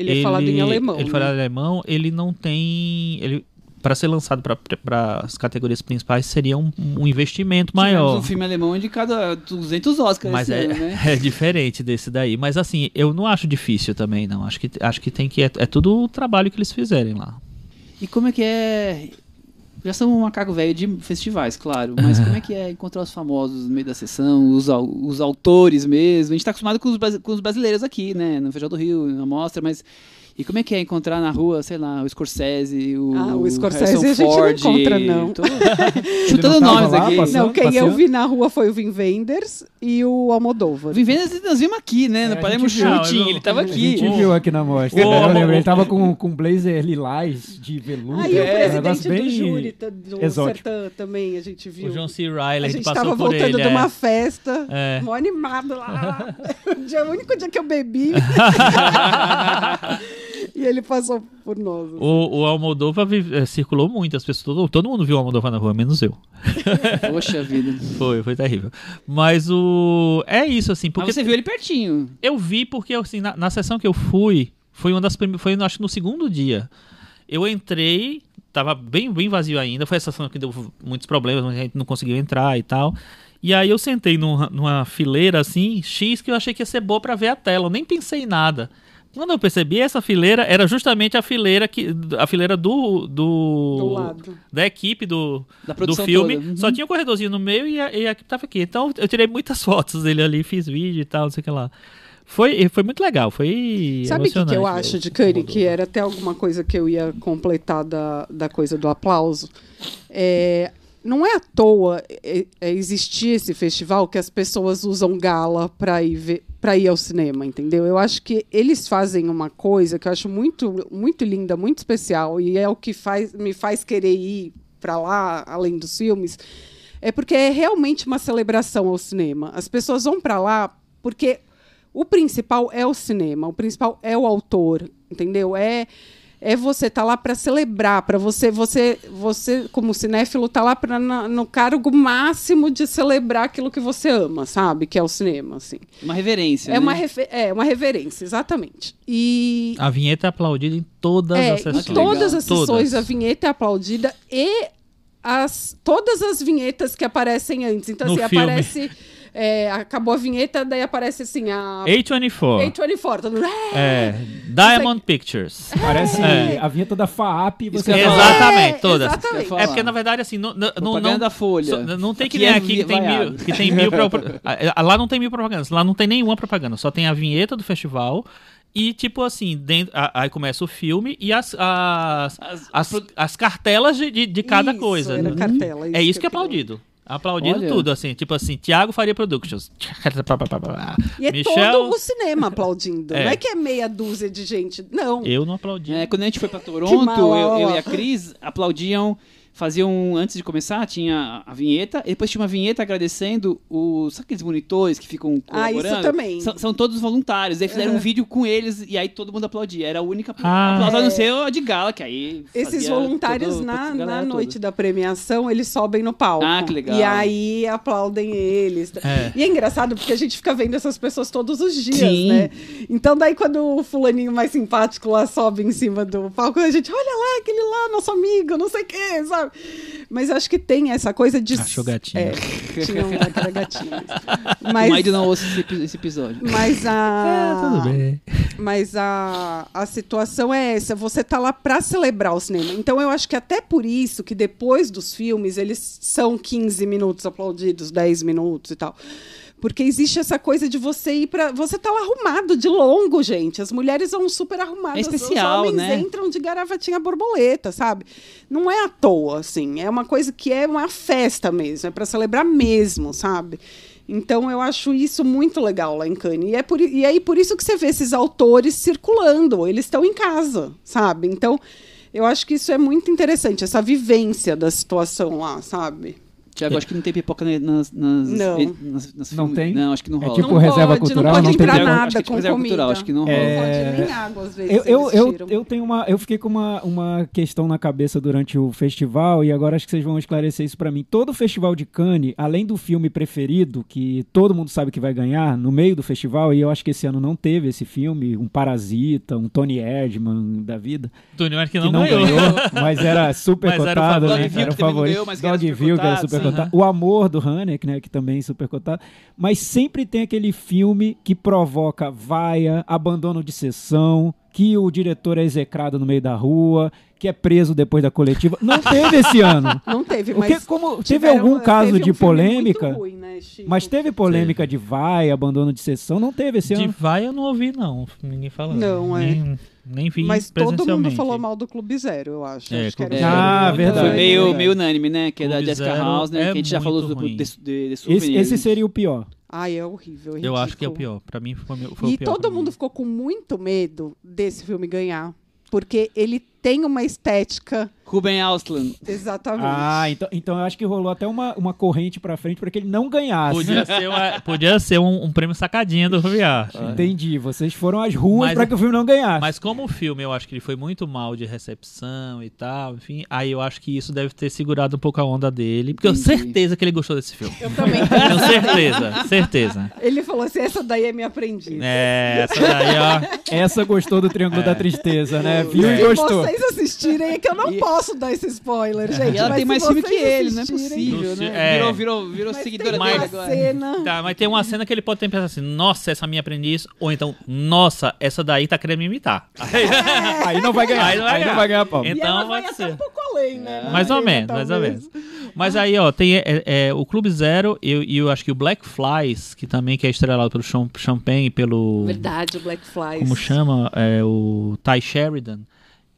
Ele, é falado em alemão. Ele né? fala alemão, ele não tem. Ele, para ser lançado para as categorias principais seria um, um investimento Tivemos maior. um filme alemão indicado a 200 Oscars Mas esse é, ano, né? (laughs) é diferente desse daí. Mas assim, eu não acho difícil também, não. Acho que, acho que tem que. É, é tudo o trabalho que eles fizerem lá. E como é que é... Já somos um macaco velho de festivais, claro, mas como é que é encontrar os famosos no meio da sessão, os, os autores mesmo? A gente tá acostumado com os, com os brasileiros aqui, né? No Festival do Rio, na mostra, mas... E como é que é encontrar na rua, sei lá, o Scorsese, o Ah, o Scorsese Harrison a gente não Ford, encontra, não. Tô (laughs) chutando não nomes lá, aqui. passando? Não, quem eu vi na rua foi o Vin Wenders e o Almodóvar. Vim vendo, nós vimos aqui, né? É, no a Palermo gente viu. Shooting, Não, eu- ele tava A aqui. gente viu aqui na mostra. Ô, né? eu lembro, ele tava com, com blazer lilás de veludo. Aí É, o um presidente negócio do bem júri tá- do exótico. Sertã também, a gente viu. O John C. a Riley, a gente passou tava por voltando ele. de uma é. festa, É. mó animado lá. (laughs) (laughs) o, dia- o único dia que eu bebi. E ele passou por nós. assim. O, o Almodóvar eh, circulou muito, as pessoas, todo, todo mundo viu o Almodóvar na rua, menos eu. (laughs) Poxa vida. Foi, foi terrível. Mas o. É isso, assim, porque Mas você viu ele pertinho. eu vi porque, assim, na, na sessão que eu fui, foi uma das primeiras. Foi, acho que no segundo dia. Eu entrei, tava bem, bem vazio ainda. Foi a sessão que deu muitos problemas, a gente não conseguiu entrar e tal. E aí eu sentei numa, numa fileira assim, X, que eu achei que ia ser boa pra ver a tela. Eu nem pensei em nada. Quando eu percebi, essa fileira era justamente a fileira que a fileira do, do, Do lado. da equipe do, Da do filme. Uhum. Só tinha um corredorzinho no meio e a, e a equipe tava aqui. Então eu tirei muitas (laughs) fotos dele ali, fiz vídeo e tal, não sei o que lá. Foi, foi muito legal, foi Sabe o que, que eu acho de Cannes? Que era até alguma coisa que eu ia completar da, da coisa do aplauso. É, não é à toa é, é, existir esse festival que as pessoas usam gala para ir, ver- pra ir ao cinema, entendeu? Eu acho que eles fazem uma coisa que eu acho muito, muito linda, muito especial, e é o que faz, me faz querer ir para lá, além dos filmes, é porque é realmente uma celebração ao cinema. As pessoas vão para lá porque o principal é o cinema, o principal é o autor, entendeu? É é você estar lá para celebrar, para você você você como cinéfilo tá lá para no cargo máximo de celebrar aquilo que você ama, sabe? Que é o cinema, assim. Uma reverência. É né? uma é uma reverência, exatamente. E A vinheta é aplaudida em todas é, as em sessões. todas as Todas. sessões a vinheta é aplaudida e as, todas as vinhetas que aparecem antes. Então, No assim, filme. aparece. É, acabou a vinheta, daí aparece assim a. A24. A24. Todo mundo, "É!" É, Diamond Pictures. Parece É. a vinheta da FAAP. Isso Você que fala. Exatamente, É, todas. exatamente. É porque, na verdade, assim, não, não, Propaganda não, Folha. só- não tem que nem é aqui que tem, mil, que tem mil. (laughs) Lá não tem mil propagandas. Lá não tem nenhuma propaganda. Só tem a vinheta do festival. E, tipo assim, dentro, a- aí começa o filme e as, as, As- as, as cartelas de, de, de cada Isso, coisa. Era cartela, é isso que é eu queria. aplaudido. Aplaudindo Olha. tudo, assim. Tipo assim, Thiago Faria Productions. E é Michel, todo o cinema aplaudindo. (laughs) É. Não é que é meia dúzia de gente. Não. eu não aplaudi. É, quando a gente foi pra Toronto, eu, eu e a Cris aplaudiam, faziam, antes de começar, tinha a vinheta, e depois tinha uma vinheta agradecendo os, sabe aqueles monitores que ficam Ah, isso colaborando? também. São, são todos voluntários, aí fizeram Uhum. um vídeo com eles, e aí todo mundo aplaudia, era a única Ah. aplauso, a não É. ser o de gala, que aí Esses voluntários todo- na, a na toda. noite da premiação, eles sobem no palco. Ah, que legal. E aí aplaudem eles. É. E é engraçado porque a gente fica vendo essas pessoas todos os dias, Sim. né? Então daí quando o fulaninho mais simpático lá sobe em cima do palco, a gente, olha lá, aquele lá, nosso amigo, não sei o quê, sabe? Mas eu acho que tem essa coisa de... Achou gatinho. É, (laughs) tinha um era gatinho. mesmo. (laughs) O Mas, Maido não ouça esse, esse episódio. mas a... É, (laughs) tudo bem. Mas a, a situação é essa, você tá lá pra celebrar o cinema. Então eu acho que até por isso que depois dos filmes eles são 15 minutos aplaudidos, 10 minutos e tal. Porque existe essa coisa de você ir pra. Você tá lá arrumado de longo, gente. As mulheres vão super arrumadas. É especial, Os homens né? entram de garavatinha borboleta, sabe? Não é à toa, assim. É uma coisa que é uma festa mesmo. É pra celebrar mesmo, sabe? Então eu acho isso muito legal lá em Cannes. E, é por, e aí por isso que você vê esses autores circulando. Eles estão em casa, sabe? Então eu acho que isso é muito interessante, essa vivência da situação lá, sabe? Tiago, acho que não tem pipoca na- nas, nas, Não. nas, nas Não tem? Não, acho que não É rola. tipo não reserva pode, cultural, não pode não tem entrar pipoca? nada Acho que é tipo com reserva comida. cultural, acho que não rola. Não É, pode nem água, às vezes. Eu, eu, eu, eu tenho uma. Eu fiquei com uma, uma questão na cabeça durante o festival e agora acho que vocês vão esclarecer isso pra mim. Todo festival de Cannes, além do filme preferido, que todo mundo sabe que vai ganhar, no meio do festival, e eu acho que esse ano não teve esse filme, um Parasita, um Tony Erdman da vida, Tony Mark que não, não ganhou. ganhou, mas era super (laughs) Mas era o cotado, favorito. né? Era o que não favorito. ganhou, mas que era super Dogville, que era cotado, super sim. Cotado. O Amor do Haneck, né? Que também super cotado. Mas sempre tem aquele filme que provoca vaia, abandono de sessão, que o diretor é execrado no meio da rua, que é preso depois da coletiva. Não (laughs) teve esse ano. Não teve, O mas. que, como, teve tiveram- algum caso teve de um filme polêmica, muito ruim, né, Chico? mas teve polêmica de vaia, abandono de sessão, não teve esse De ano. vai eu não ouvi, não. Ninguém falando. Não, é. Nem, nem vi Mas todo mundo falou mal do Clube Zero, eu acho. É, acho que era. Ah, verdade. Foi meio, meio unânime, né? Que é da Jessica House, né? é que a gente já falou do, de, de, de Esse, esse seria o pior. Ai, é horrível. Eu acho que é o pior. Pra mim foi, foi E o pior. todo pra mundo mim. ficou com muito medo desse filme ganhar. Porque ele tem uma estética. Ruben Ausland. Exatamente. Ah, então, então eu acho que rolou até uma, uma corrente pra frente para que ele não ganhasse. Podia ser, uma- podia ser um, um prêmio sacadinha do Rubiar. Entendi. Vocês foram às ruas Mas- para que o filme não ganhasse. Mas como o filme eu acho que ele foi muito mal de recepção e tal, enfim, aí eu acho que isso deve ter segurado um pouco a onda dele. Porque eu tenho Entendi. certeza que ele gostou desse filme. Eu também. Tenho certeza, certeza. ele falou assim: essa daí é minha aprendiz. É, essa daí, ó. Essa gostou do Triângulo da Tristeza, né? Viu e gostou. Vocês assistirem, é que eu não E- posso dar esse spoiler, gente. E ela mas tem mais filme que ele, não é possível, Não né? é. Virou, virou, virou Mas seguidora tem dele agora. cena. Tá, mas tem uma cena que ele pode ter pensado assim, nossa, essa é minha aprendiz, ou então, nossa, essa daí tá querendo me imitar. (laughs) Aí não vai ganhar. Aí não vai Aí não ganhar. vai ganhar pau. E Então ela vai ser. um pouco além, né? na Mais ou menos, mais ou talvez. menos. Mas aí, ó, tem é, é, o Clube Zero e eu, eu acho que o Black Flies, que também que é estrelado pelo Cham- Champagne e pelo. Verdade, o Black Flies. Como chama? É, o Ty Sheridan,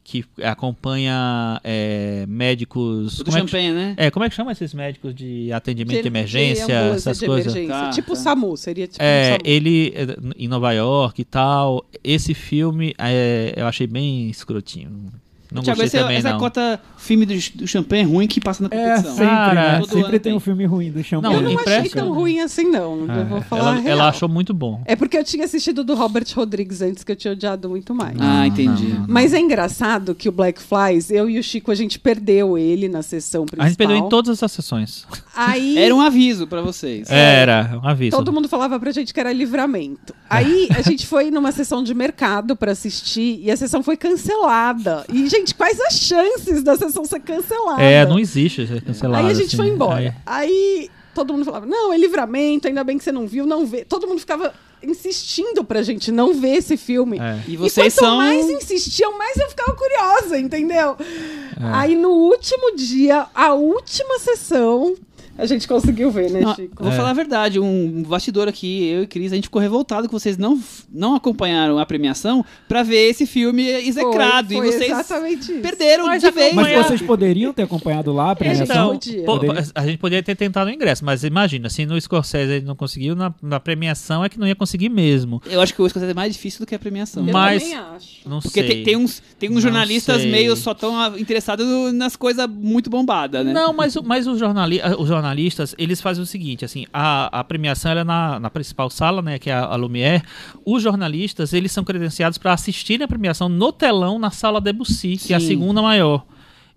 que acompanha é, médicos. Do como é que- champanhe, né? É, como é que chama esses médicos de atendimento de, de emergência, ambulância essas de coisas? emergência. Tá, tipo tá. o SAMU, seria tipo É, um SAMU. ele é, em Nova York e tal. Esse filme é, eu achei bem escrotinho. Não Tiago, gostei essa, também, essa não. cota filme do, do champanhe ruim que passa na É, competição. sempre, Cara, né? Sempre tem tem. um filme ruim do Champagne. Eu não impressa- achei tão ruim assim, não. eu vou falar ela, ela achou muito bom. É porque eu tinha assistido do Robert Rodrigues antes, que eu tinha odiado muito mais. Ah, entendi. não, não. Mas é engraçado que o Black Flies, eu e o Chico, a gente perdeu ele na sessão principal. A gente perdeu em todas as sessões. Aí (laughs) Era um aviso pra vocês. Era, um aviso. todo mundo falava pra gente que era livramento. Aí a (laughs) gente foi numa sessão de mercado pra assistir e a sessão foi cancelada. E, gente, quais as chances da sessão ser cancelada? É, não existe ser cancelado. Aí a gente assim. foi embora. Aí- Aí todo mundo falava: não, é livramento, ainda bem que você não viu, não vê. Todo mundo ficava insistindo pra gente não ver esse filme. é. E E vocês quanto são. mais insistiam, mais eu ficava curiosa, entendeu? É. Aí no último dia, a última sessão, a gente conseguiu ver, né, Não, Chico? Vou É. falar a verdade, um bastidor aqui, eu e Cris, a gente ficou revoltado que vocês não, não acompanharam a premiação pra ver esse filme execrado. Foi- foi e vocês isso. perderam Mas de vez. Mas vocês poderiam ter acompanhado lá a premiação? Então, pô, a gente poderia ter tentado o ingresso, mas imagina, se no Scorsese ele não conseguiu, na, na premiação é que não ia conseguir mesmo. Eu acho que o Scorsese é mais difícil do que a premiação. Eu Mas- também acho. Não Porque sei. tem, tem uns, tem uns Não jornalistas sei. meio só tão interessados nas coisas muito bombadas, né? Não, mas, mas os, jornali os jornalistas, eles fazem o seguinte, assim, a, a premiação ela é na, na principal sala, né, que é a, a Lumière. Os jornalistas, eles são credenciados para assistirem a premiação no telão na sala Debussy, que é a Sim. segunda maior.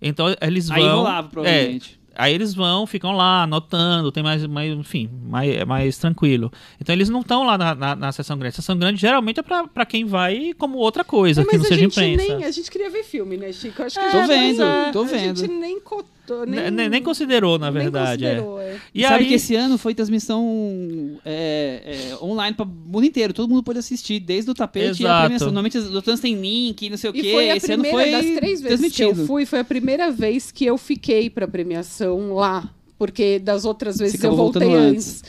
Então eles vão... Aí rolava, é, provavelmente. Aí eles vão, ficam lá anotando, tem mais, mais enfim, mais, é mais tranquilo. Então eles não estão lá na, na, na sessão grande. A sessão grande geralmente é pra, pra quem vai como outra coisa, É, que não mas a seja gente imprensa. nem. A gente queria ver filme, né, Chico? Acho que É, a Tô gente vendo, nem- tô A vendo. gente nem cotou, nem, Nem, nem considerou, na nem verdade. é. considerou, é. E Sabe aí, que esse ano foi transmissão é, é, online para o mundo inteiro. Todo mundo pôde assistir, desde o tapete e a Exato. premiação. Normalmente as outras têm link, não sei o E quê. foi a esse ano primeira foi das três vezes que transmitido. eu fui, foi a primeira vez que eu fiquei pra premiação lá. Porque das outras vezes eu voltei voltando antes.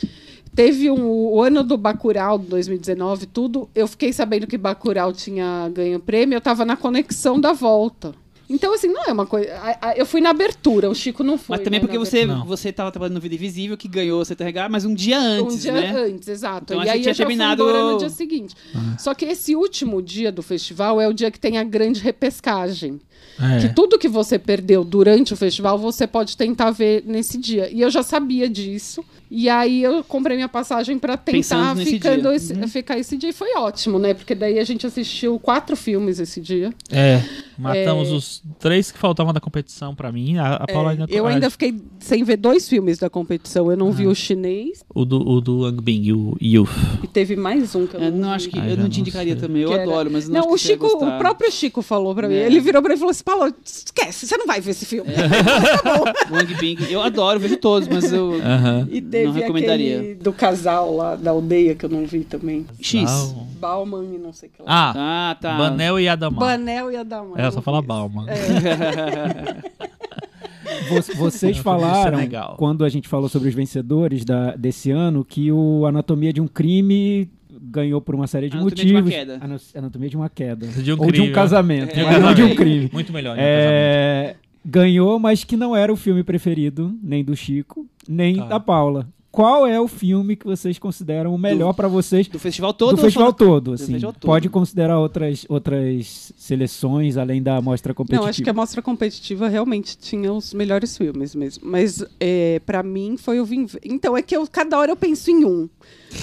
Teve um, o ano do Bacurau, de 2019, tudo. Eu fiquei sabendo que Bacurau tinha ganho prêmio, eu tava na conexão da volta. Então, assim, não é uma coisa. Eu fui na abertura, o Chico não foi. Mas também né, porque você, você tava trabalhando no Vida Invisível, que ganhou você regar, mas um dia antes, um dia né? antes, exato. Então a e gente aí tinha eu já terminado- no dia seguinte. Só que esse último dia do festival é o dia que tem a grande repescagem. É. Que tudo que você perdeu durante o festival, você pode tentar ver nesse dia. E eu já sabia disso. E aí eu comprei minha passagem para tentar ficando esse- ficar esse dia. E foi ótimo, né? Porque daí a gente assistiu quatro filmes esse dia. É, matamos os três que faltavam da competição pra mim. A, a Paula ainda É, eu ainda fiquei sem ver dois filmes da competição. Eu não Ah. vi o chinês O do, o do Ang Bing, o Youth. e teve mais um que eu É, não, não vi. acho que Ah, eu não não te indicaria sei. também. Eu Que era- adoro, mas não, Não, acho o que você ia Chico, o próprio Chico falou pra mim. É. Ele virou pra mim e falou assim: Paulo, esquece, você não vai ver esse filme. (laughs) (laughs) Wang Bing, eu adoro, vejo todos, mas eu. E teve Não recomendaria. aquele do casal lá da aldeia que eu não vi também. X. Bauman e não sei o que lá. Ah, Ah, tá. Banel e Adamar. Banel e Adamar. É, só fala. Balma. (laughs) Vo- Vocês é falaram, legal. quando a gente falou sobre os vencedores da- desse ano, que o Anatomia de um Crime ganhou por uma série de Anatomia de uma motivos. queda. Ana- Anatomia de uma queda. De um Ou de crime, um casamento, É. mas não de um crime. Muito melhor. né, casamento. É, ganhou, mas que não era o filme preferido, nem do Chico, nem Tá. da Paula. Qual é o filme que vocês consideram o melhor pra vocês Do festival todo? do festival todo, do assim. festival todo. Pode considerar outras, outras seleções além da amostra competitiva. Não, acho que a mostra competitiva realmente tinha os melhores filmes mesmo. Mas é, para mim foi o Vin. Então é que eu, cada hora eu penso em um.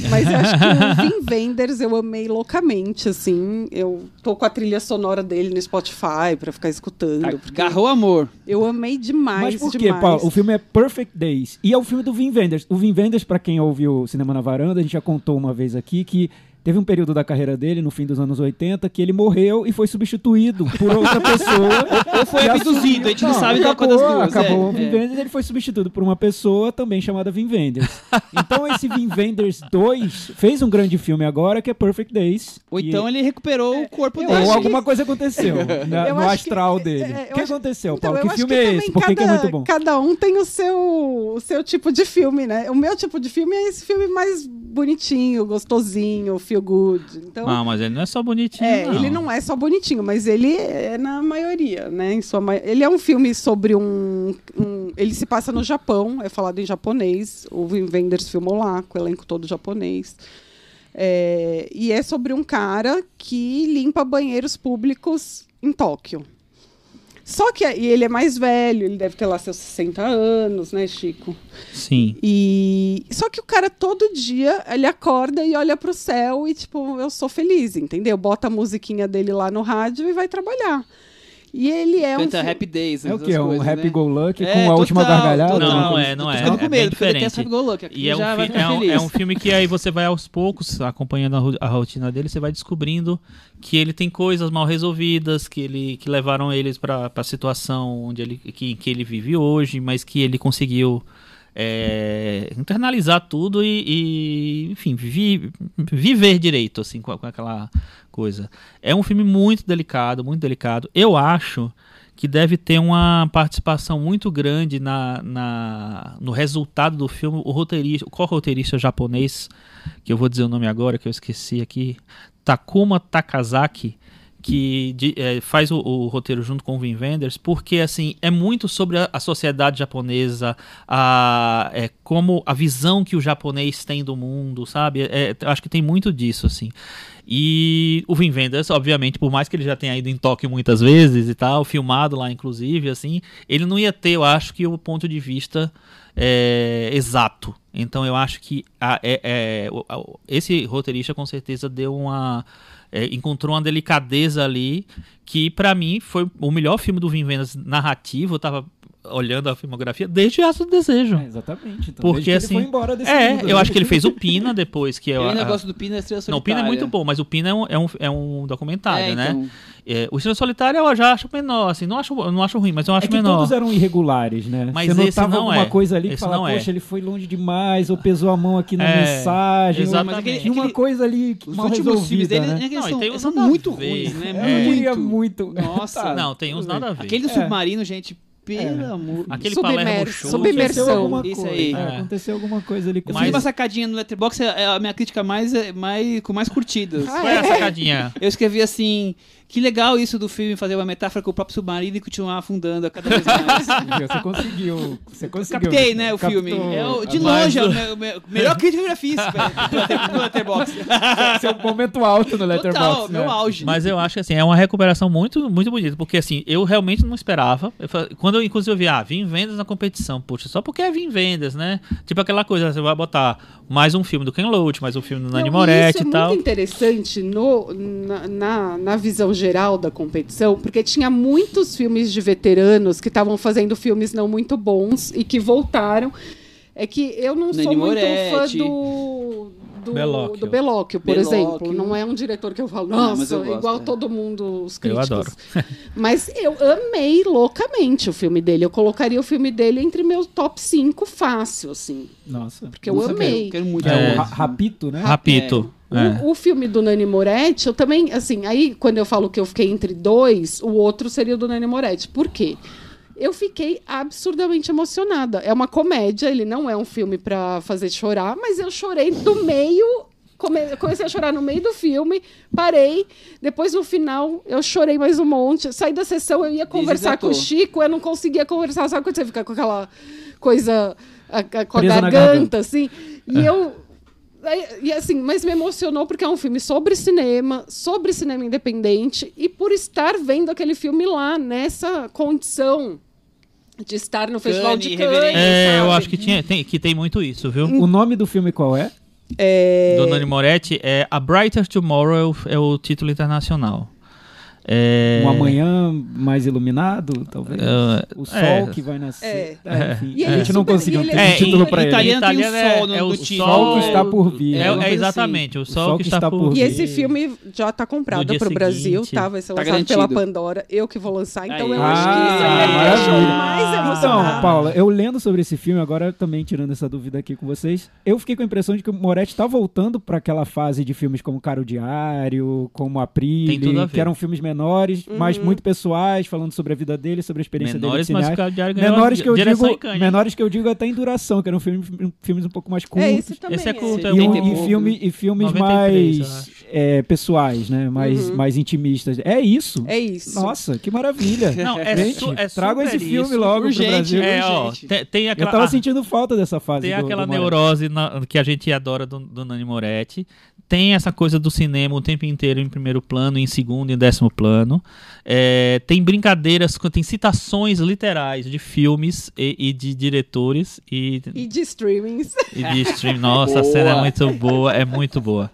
Mas eu acho que o Vin Wenders eu amei loucamente, assim. Eu tô com a trilha sonora dele no Spotify pra ficar escutando. Agarrou amor. Eu amei demais. Mas por quê, demais. Paulo? O filme é Perfect Days. E é o filme do Vin Wenders. O Vin Wenders, pra quem ouviu Cinema na Varanda, a gente já contou uma vez aqui que teve um período da carreira dele, no fim dos anos 80, que ele morreu e foi substituído por outra pessoa. (laughs) Ou foi que abduzido, a gente não, sabe qual das duas. Acabou é, o Vin é. Wenders, ele foi substituído por uma pessoa também chamada Vin Wenders. Então esse Vin Wenders 2 fez um grande filme agora, que é Perfect Days. Ou então ele recuperou o corpo dele. Ou que- alguma coisa aconteceu na- (laughs) Eu no astral que- dele. é, o eu que acho- aconteceu, Então, Paulo? Que filme é também esse? Por que, que é cada- muito bom? Cada um tem o seu, o seu tipo de filme, né? O meu tipo de filme é esse filme mais bonitinho, gostosinho, feel good. Então, Não, mas ele não é só bonitinho. é, ele não é só bonitinho, mas ele é na maioria, né? Em sua ma- Ele é um filme sobre um, um- Ele se passa no Japão, é falado em japonês. O Wim Wenders filmou lá, com o elenco todo japonês. É, e é sobre um cara que limpa banheiros públicos em Tóquio. Só que e ele é mais velho, ele deve ter lá seus 60 anos, né, Chico? Sim. E só que o cara todo dia ele acorda e olha pro céu e tipo, eu sou feliz, entendeu? Bota a musiquinha dele lá no rádio e vai trabalhar. E ele é Canta um Happy Days. É o que? É um coisas, Happy né? Go Lucky É, com a última total, gargalhada? total. Não, é, não Tô é. ficando com é medo, porque detesto diferente. Happy Go Lucky. E é um, fi- ficar é, um, feliz. é um filme que aí você vai aos poucos, acompanhando a rotina dele, você vai descobrindo que ele tem coisas mal resolvidas, que ele que levaram eles para a situação onde ele que, que ele vive hoje, mas que ele conseguiu é, internalizar tudo e, e, enfim, vi- viver direito assim com, com aquela coisa. É um filme muito delicado, muito delicado. Eu acho que deve ter uma participação muito grande na, na no resultado do filme. O roteirista, qual roteirista japonês, que eu vou dizer o nome agora, que eu esqueci aqui, Takuma Takazaki, que de, é, faz o, o, roteiro junto com o Wim Wenders, porque assim é muito sobre a, a sociedade japonesa, a, é, como a visão que o japonês tem do mundo, sabe? É, acho que tem muito disso assim. E o Wim Wenders, obviamente, por mais que ele já tenha ido em Tóquio muitas vezes e tal, filmado lá inclusive, assim, ele não ia ter, eu acho que o ponto de vista é, exato. Então eu acho que a, é, é, esse roteirista com certeza deu uma é, encontrou uma delicadeza ali que para mim foi o melhor filme do Vin Vendas narrativo. Eu tava olhando a filmografia desde Aço do Desejo. É, exatamente. Então, Porque assim, é, mundo, eu né? acho que ele fez o Pina depois que. Eu ainda gosto do Pina, Estrela Solitária. Não, o Pina é muito bom, mas o Pina é um, é um, é um documentário, é, né? Então... É, o Estrela Solitária eu já acho menor, assim, não acho, não acho ruim, mas eu acho é que menor. todos eram irregulares, né? Mas Você esse não alguma é. coisa ali que esse fala, não é. poxa, ele foi longe demais, ou pesou a mão aqui na É, mensagem. ou- exatamente. Mas tinha uma coisa ali Os mal últimos filmes dele né? né, que Não, são, tem uns são nada a muito ver. ruins, né? Diria muito. Nossa. Tá, Não, tem uns nada a ver. Aquele do É. submarino, gente, pelo amor. Aquele Submerso, Palermo Show. submersão. Aconteceu alguma Isso coisa. aí. É, É. Aconteceu alguma coisa ali com Eu Mas- fiz uma sacadinha no Letterboxd, é a minha crítica mais, é, mais com mais curtidas. Ah, Qual é a (laughs) sacadinha? Eu escrevi assim, que legal isso do filme fazer uma metáfora com o próprio submarino e continuar afundando a cada vez (laughs) mais. Você conseguiu. Você conseguiu. Captei, né, o filme. É o- de longe, é o me- me- melhor crítica que eu já fiz (laughs) velho, no Letterboxd. Seu momento alto no Total, Letterboxd. meu né? auge. Mas eu acho que assim, é uma recuperação muito, muito bonita, porque assim, eu realmente não esperava. Eu quando eu inclusive eu vi, ah, Vim Vendas na competição, puxa, só porque é Vim Vendas, né? Tipo aquela coisa, você vai botar mais um filme do Ken Loach, mais um filme do Nani Moretti isso é e tal. muito interessante no, na, na, na visão geral da competição, porque tinha muitos filmes de veteranos que estavam fazendo filmes não muito bons e que voltaram. É que eu não Nani sou muito Moretti. fã do. Do Belóquio. do Belóquio, por Belóquio. exemplo. Não é um diretor que eu falo, Não, mas nossa, eu gosto, igual é. todo mundo, os Eu críticos. adoro. (laughs) Mas eu amei loucamente o filme dele. Eu colocaria o filme dele entre meus top 5 fácil, assim. Nossa. Porque eu Nossa, amei. Quero, quero muito. É, É. o Ra- Rapito, né? Rapito. É. O, o filme do Nani Moretti, eu também, assim, aí quando eu falo que eu fiquei entre dois, o outro seria o do Nani Moretti. Por quê? Eu fiquei absurdamente emocionada. É uma comédia, ele não é um filme pra fazer chorar, mas eu chorei do meio. come- comecei a chorar no meio do filme, parei. Depois, no final, eu chorei mais um monte. Saí da sessão, eu ia conversar com o. Chico, eu não conseguia conversar. Sabe quando você fica com aquela coisa a- a- com a garganta, garganta. assim? E eu Aí, E assim, mas me emocionou porque é um filme sobre cinema, sobre cinema independente, e por estar vendo aquele filme lá, nessa condição de estar no Festival de Cannes. É, eu acho que, tinha, tem, que tem muito isso, viu? O nome do filme qual é? É, Do Nani Moretti é A Brighter Tomorrow é o título internacional. É... Um amanhã mais iluminado, talvez. É, o sol é. que vai nascer. É. É, enfim, E a gente não conseguiu e ter é um É, título pra ele. italiano tem um sol no- é, é o no O título. sol que É, está por vir. É, É, é coisa exatamente, o O sol, que está por E vir. esse filme já está comprado para o Brasil, tá? Vai ser Tá lançado pela. Pandora. Eu que vou lançar, então Aí. eu acho que isso Ah, aí deixou maravilha. mais Então, emocionada. Paula, eu lendo sobre esse filme, agora também tirando essa dúvida aqui com vocês, eu fiquei com a impressão de que o Moretti está voltando para aquela fase de filmes como Caro Diário, como A Tem tudo a Prilly, ver. que eram filmes menores, mas Uhum. muito pessoais, falando sobre a vida dele, sobre a experiência Menores, dele mas de o Diário ganhou Menores que eu digo, menores que eu digo até em duração, que eram filmes, filmes um pouco mais curtos. É, esse também Esse é culto, E, é um- bom. e filme, e filmes 93, eu mais é, pessoais, né? Mais, Uhum. mais intimistas. É isso. É isso. Nossa, que maravilha. (laughs) Não, é, Gente, su é trago esse filme isso. logo Urgente, pro Brasil. É, ó, gente. tem, tem Eu aquela, tava ah, sentindo falta dessa fase. tem do- aquela do neurose na- que a gente adora do, do Nani Moretti. Tem essa coisa do cinema o tempo inteiro em primeiro plano, em segundo e em décimo plano. É, tem brincadeiras, tem citações literais de filmes e, e de diretores e, E de streamings. e de stream. Nossa, a cena é muito boa, é muito boa.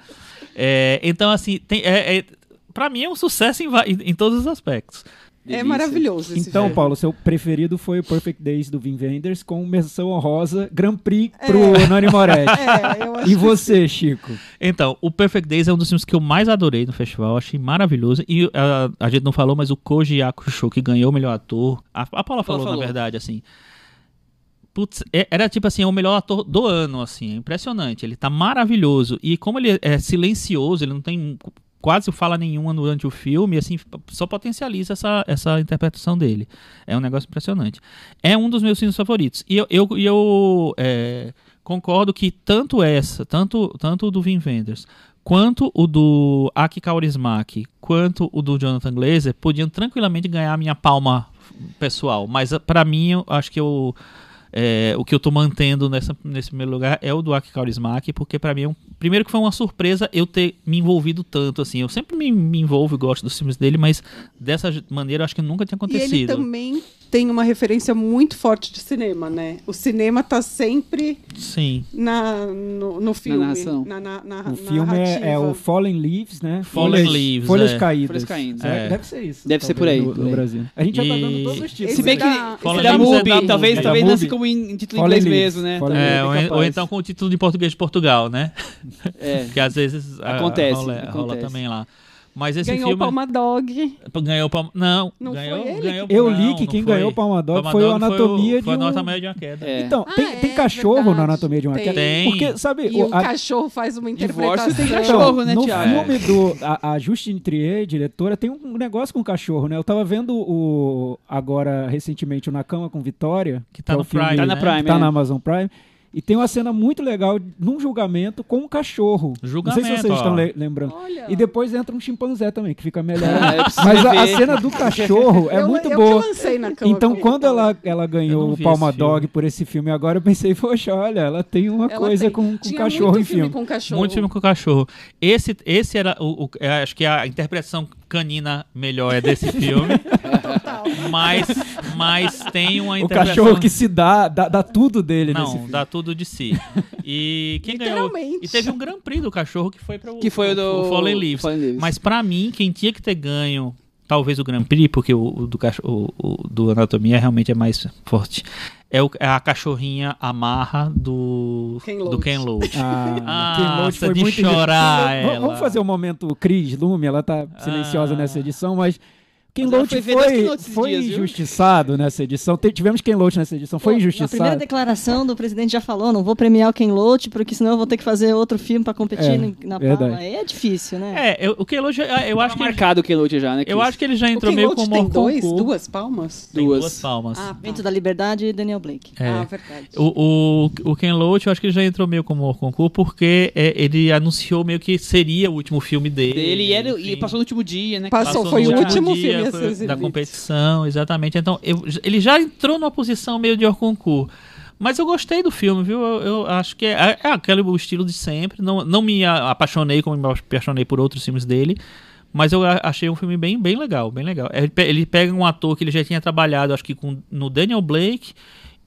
É, então, assim, tem, é, é, pra mim é um sucesso em, em- em todos os aspectos. É Delícia. maravilhoso esse Então, filme. Paulo, seu preferido foi o Perfect Days do Vin Wenders com menção honrosa Grand Prix pro Nani Moretti. (laughs) É, eu acho E você, Chico? Então, o Perfect Days é um dos filmes que eu mais adorei no festival, achei maravilhoso. E ah, a gente não falou, mas o Koji Yakusho, que ganhou o melhor ator. A, a Paula falou, falou. na verdade, assim. Putz, é- era tipo assim, o melhor ator do ano, assim, é impressionante. Ele tá maravilhoso. E como ele é silencioso, ele não tem quase fala nenhuma durante o filme, assim, só potencializa essa, essa interpretação dele. É um negócio impressionante. É um dos meus filmes favoritos. E eu, eu, eu é, concordo que tanto essa, tanto, tanto o do Vin Wenders, quanto o do Aki Kaurismäki, quanto o do Jonathan Glazer, podiam tranquilamente ganhar a minha palma pessoal. Mas para mim, eu acho que eu é, o que eu tô mantendo nessa, nesse primeiro lugar é o do Aki Kaurismäki, porque para mim, é um, primeiro que foi uma surpresa eu ter me envolvido tanto, assim. Eu sempre me, me envolvo e gosto dos filmes dele, mas dessa maneira eu acho que nunca tinha E acontecido. ele também tem uma referência muito forte de cinema, né? O cinema tá sempre Sim. na, no, no filme. narração. Na, na, na, O filme é, é o. Fallen Leaves, né? Fallen Folhas- Leaves, Folhas é. caídas. Folhas caídas. É, É. Deve ser isso. Deve ser por aí, No, por no. Brasil. A gente já tá E- dando todos os títulos. Se bem que da- Fallen esse da é MUBI, talvez, talvez lance como em, em título em Fallen inglês Leaves. mesmo, né? É, é ou, ou então com o título de português de Portugal, né? É. (laughs) Que às vezes ah, Acontece, rola, rola acontece. também lá. Mas esse Ganhou filme o Palma Dog. ganhou Palma Não, Não ganhou, foi ele ganhou Eu li que não quem ganhou o Palma Dog Palma foi o Dog Anatomia de foi, um... Foi a Anatomia de uma Queda. É. Então, Ah, tem, é, tem cachorro verdade. na Anatomia de uma Tem. Queda. Tem. Porque, sabe... E o- o a- cachorro faz uma Divórcio interpretação. tem Então, cachorro, né, no Thiago? filme do a, a Justine Trier, diretora, tem um negócio com cachorro, né? Eu tava vendo o agora recentemente o Na Cama com Vitória, Que tá é o no filme Prime, Tá na né? Prime, que tá é. na Amazon Prime. E tem uma cena muito legal num julgamento com um cachorro. Não Julgamento, sei se vocês ó. estão le- lembrando. Olha. E depois entra um chimpanzé também, que fica melhor. Preciso (laughs) Mas a, a cena do cachorro é eu, muito eu boa. Que lancei na cama Então, quando ela, ela ganhou não o Palma filme. Dog por esse filme agora, eu pensei, poxa, olha, ela tem uma Ela coisa tem- com, com Tinha cachorro muito em filme. com cachorro. Muito filme com cachorro. Esse, esse era o, o- eu acho que a interpretação canina melhor é desse (laughs) filme. (laughs) mas, mas tem uma O interpretação cachorro que se dá, dá, dá tudo dele nesse não, filme. dá tudo de si. E quem ganhou? E teve um Grand Prix do cachorro que foi para o Que foi o do... Fallen Leaves. Fallen Leaves. Mas pra mim, quem tinha que ter ganho, talvez o Grand Prix, porque o, o do, cachorro, o, o do Anatomia realmente é mais forte, é, o- é a cachorrinha amarra do Ken do Loach. Ken Loach. Ah, Ah, Ken Loach essa foi de muito chorar, ela. Vamos fazer o momento Cris Lume, ela tá silenciosa Ah. nessa edição, mas Ken Loach foi Ken foi, Loach dias, injustiçado nessa edição. Tivemos Ken Loach nessa edição, foi Pô, Na primeira injustiçado. declaração do presidente já falou, não vou premiar o Ken Loach, porque senão eu vou ter que fazer outro filme pra competir É, na verdade. palma. Aí é difícil, né? É, eu- o Ken Loach, eu, eu acho que ele, marcado o Kelote já, né? eu Chris? acho que ele já entrou Ken meio Loach como tem dois, duas palmas? Tem Duas. duas palmas. Ah, Vento da Liberdade e Daniel Blake. É. ah, verdade. O, o, o Ken Loach, eu acho que ele já entrou meio como concurso porque é, ele anunciou meio que seria o último filme dele. Dele e, era, e passou no último dia, né? Passou, Passou foi o último último dia, filme da exibido. competição, exatamente. Então, eu- ele já entrou numa posição meio de concurso. Mas eu gostei do filme, viu? Eu, eu acho que é, é aquele estilo de sempre. Não, não me apaixonei como me apaixonei por outros filmes dele. Mas eu achei um filme bem, bem legal, bem legal. Ele, pe- ele pega um ator que ele já tinha trabalhado, acho que com, no Daniel Blake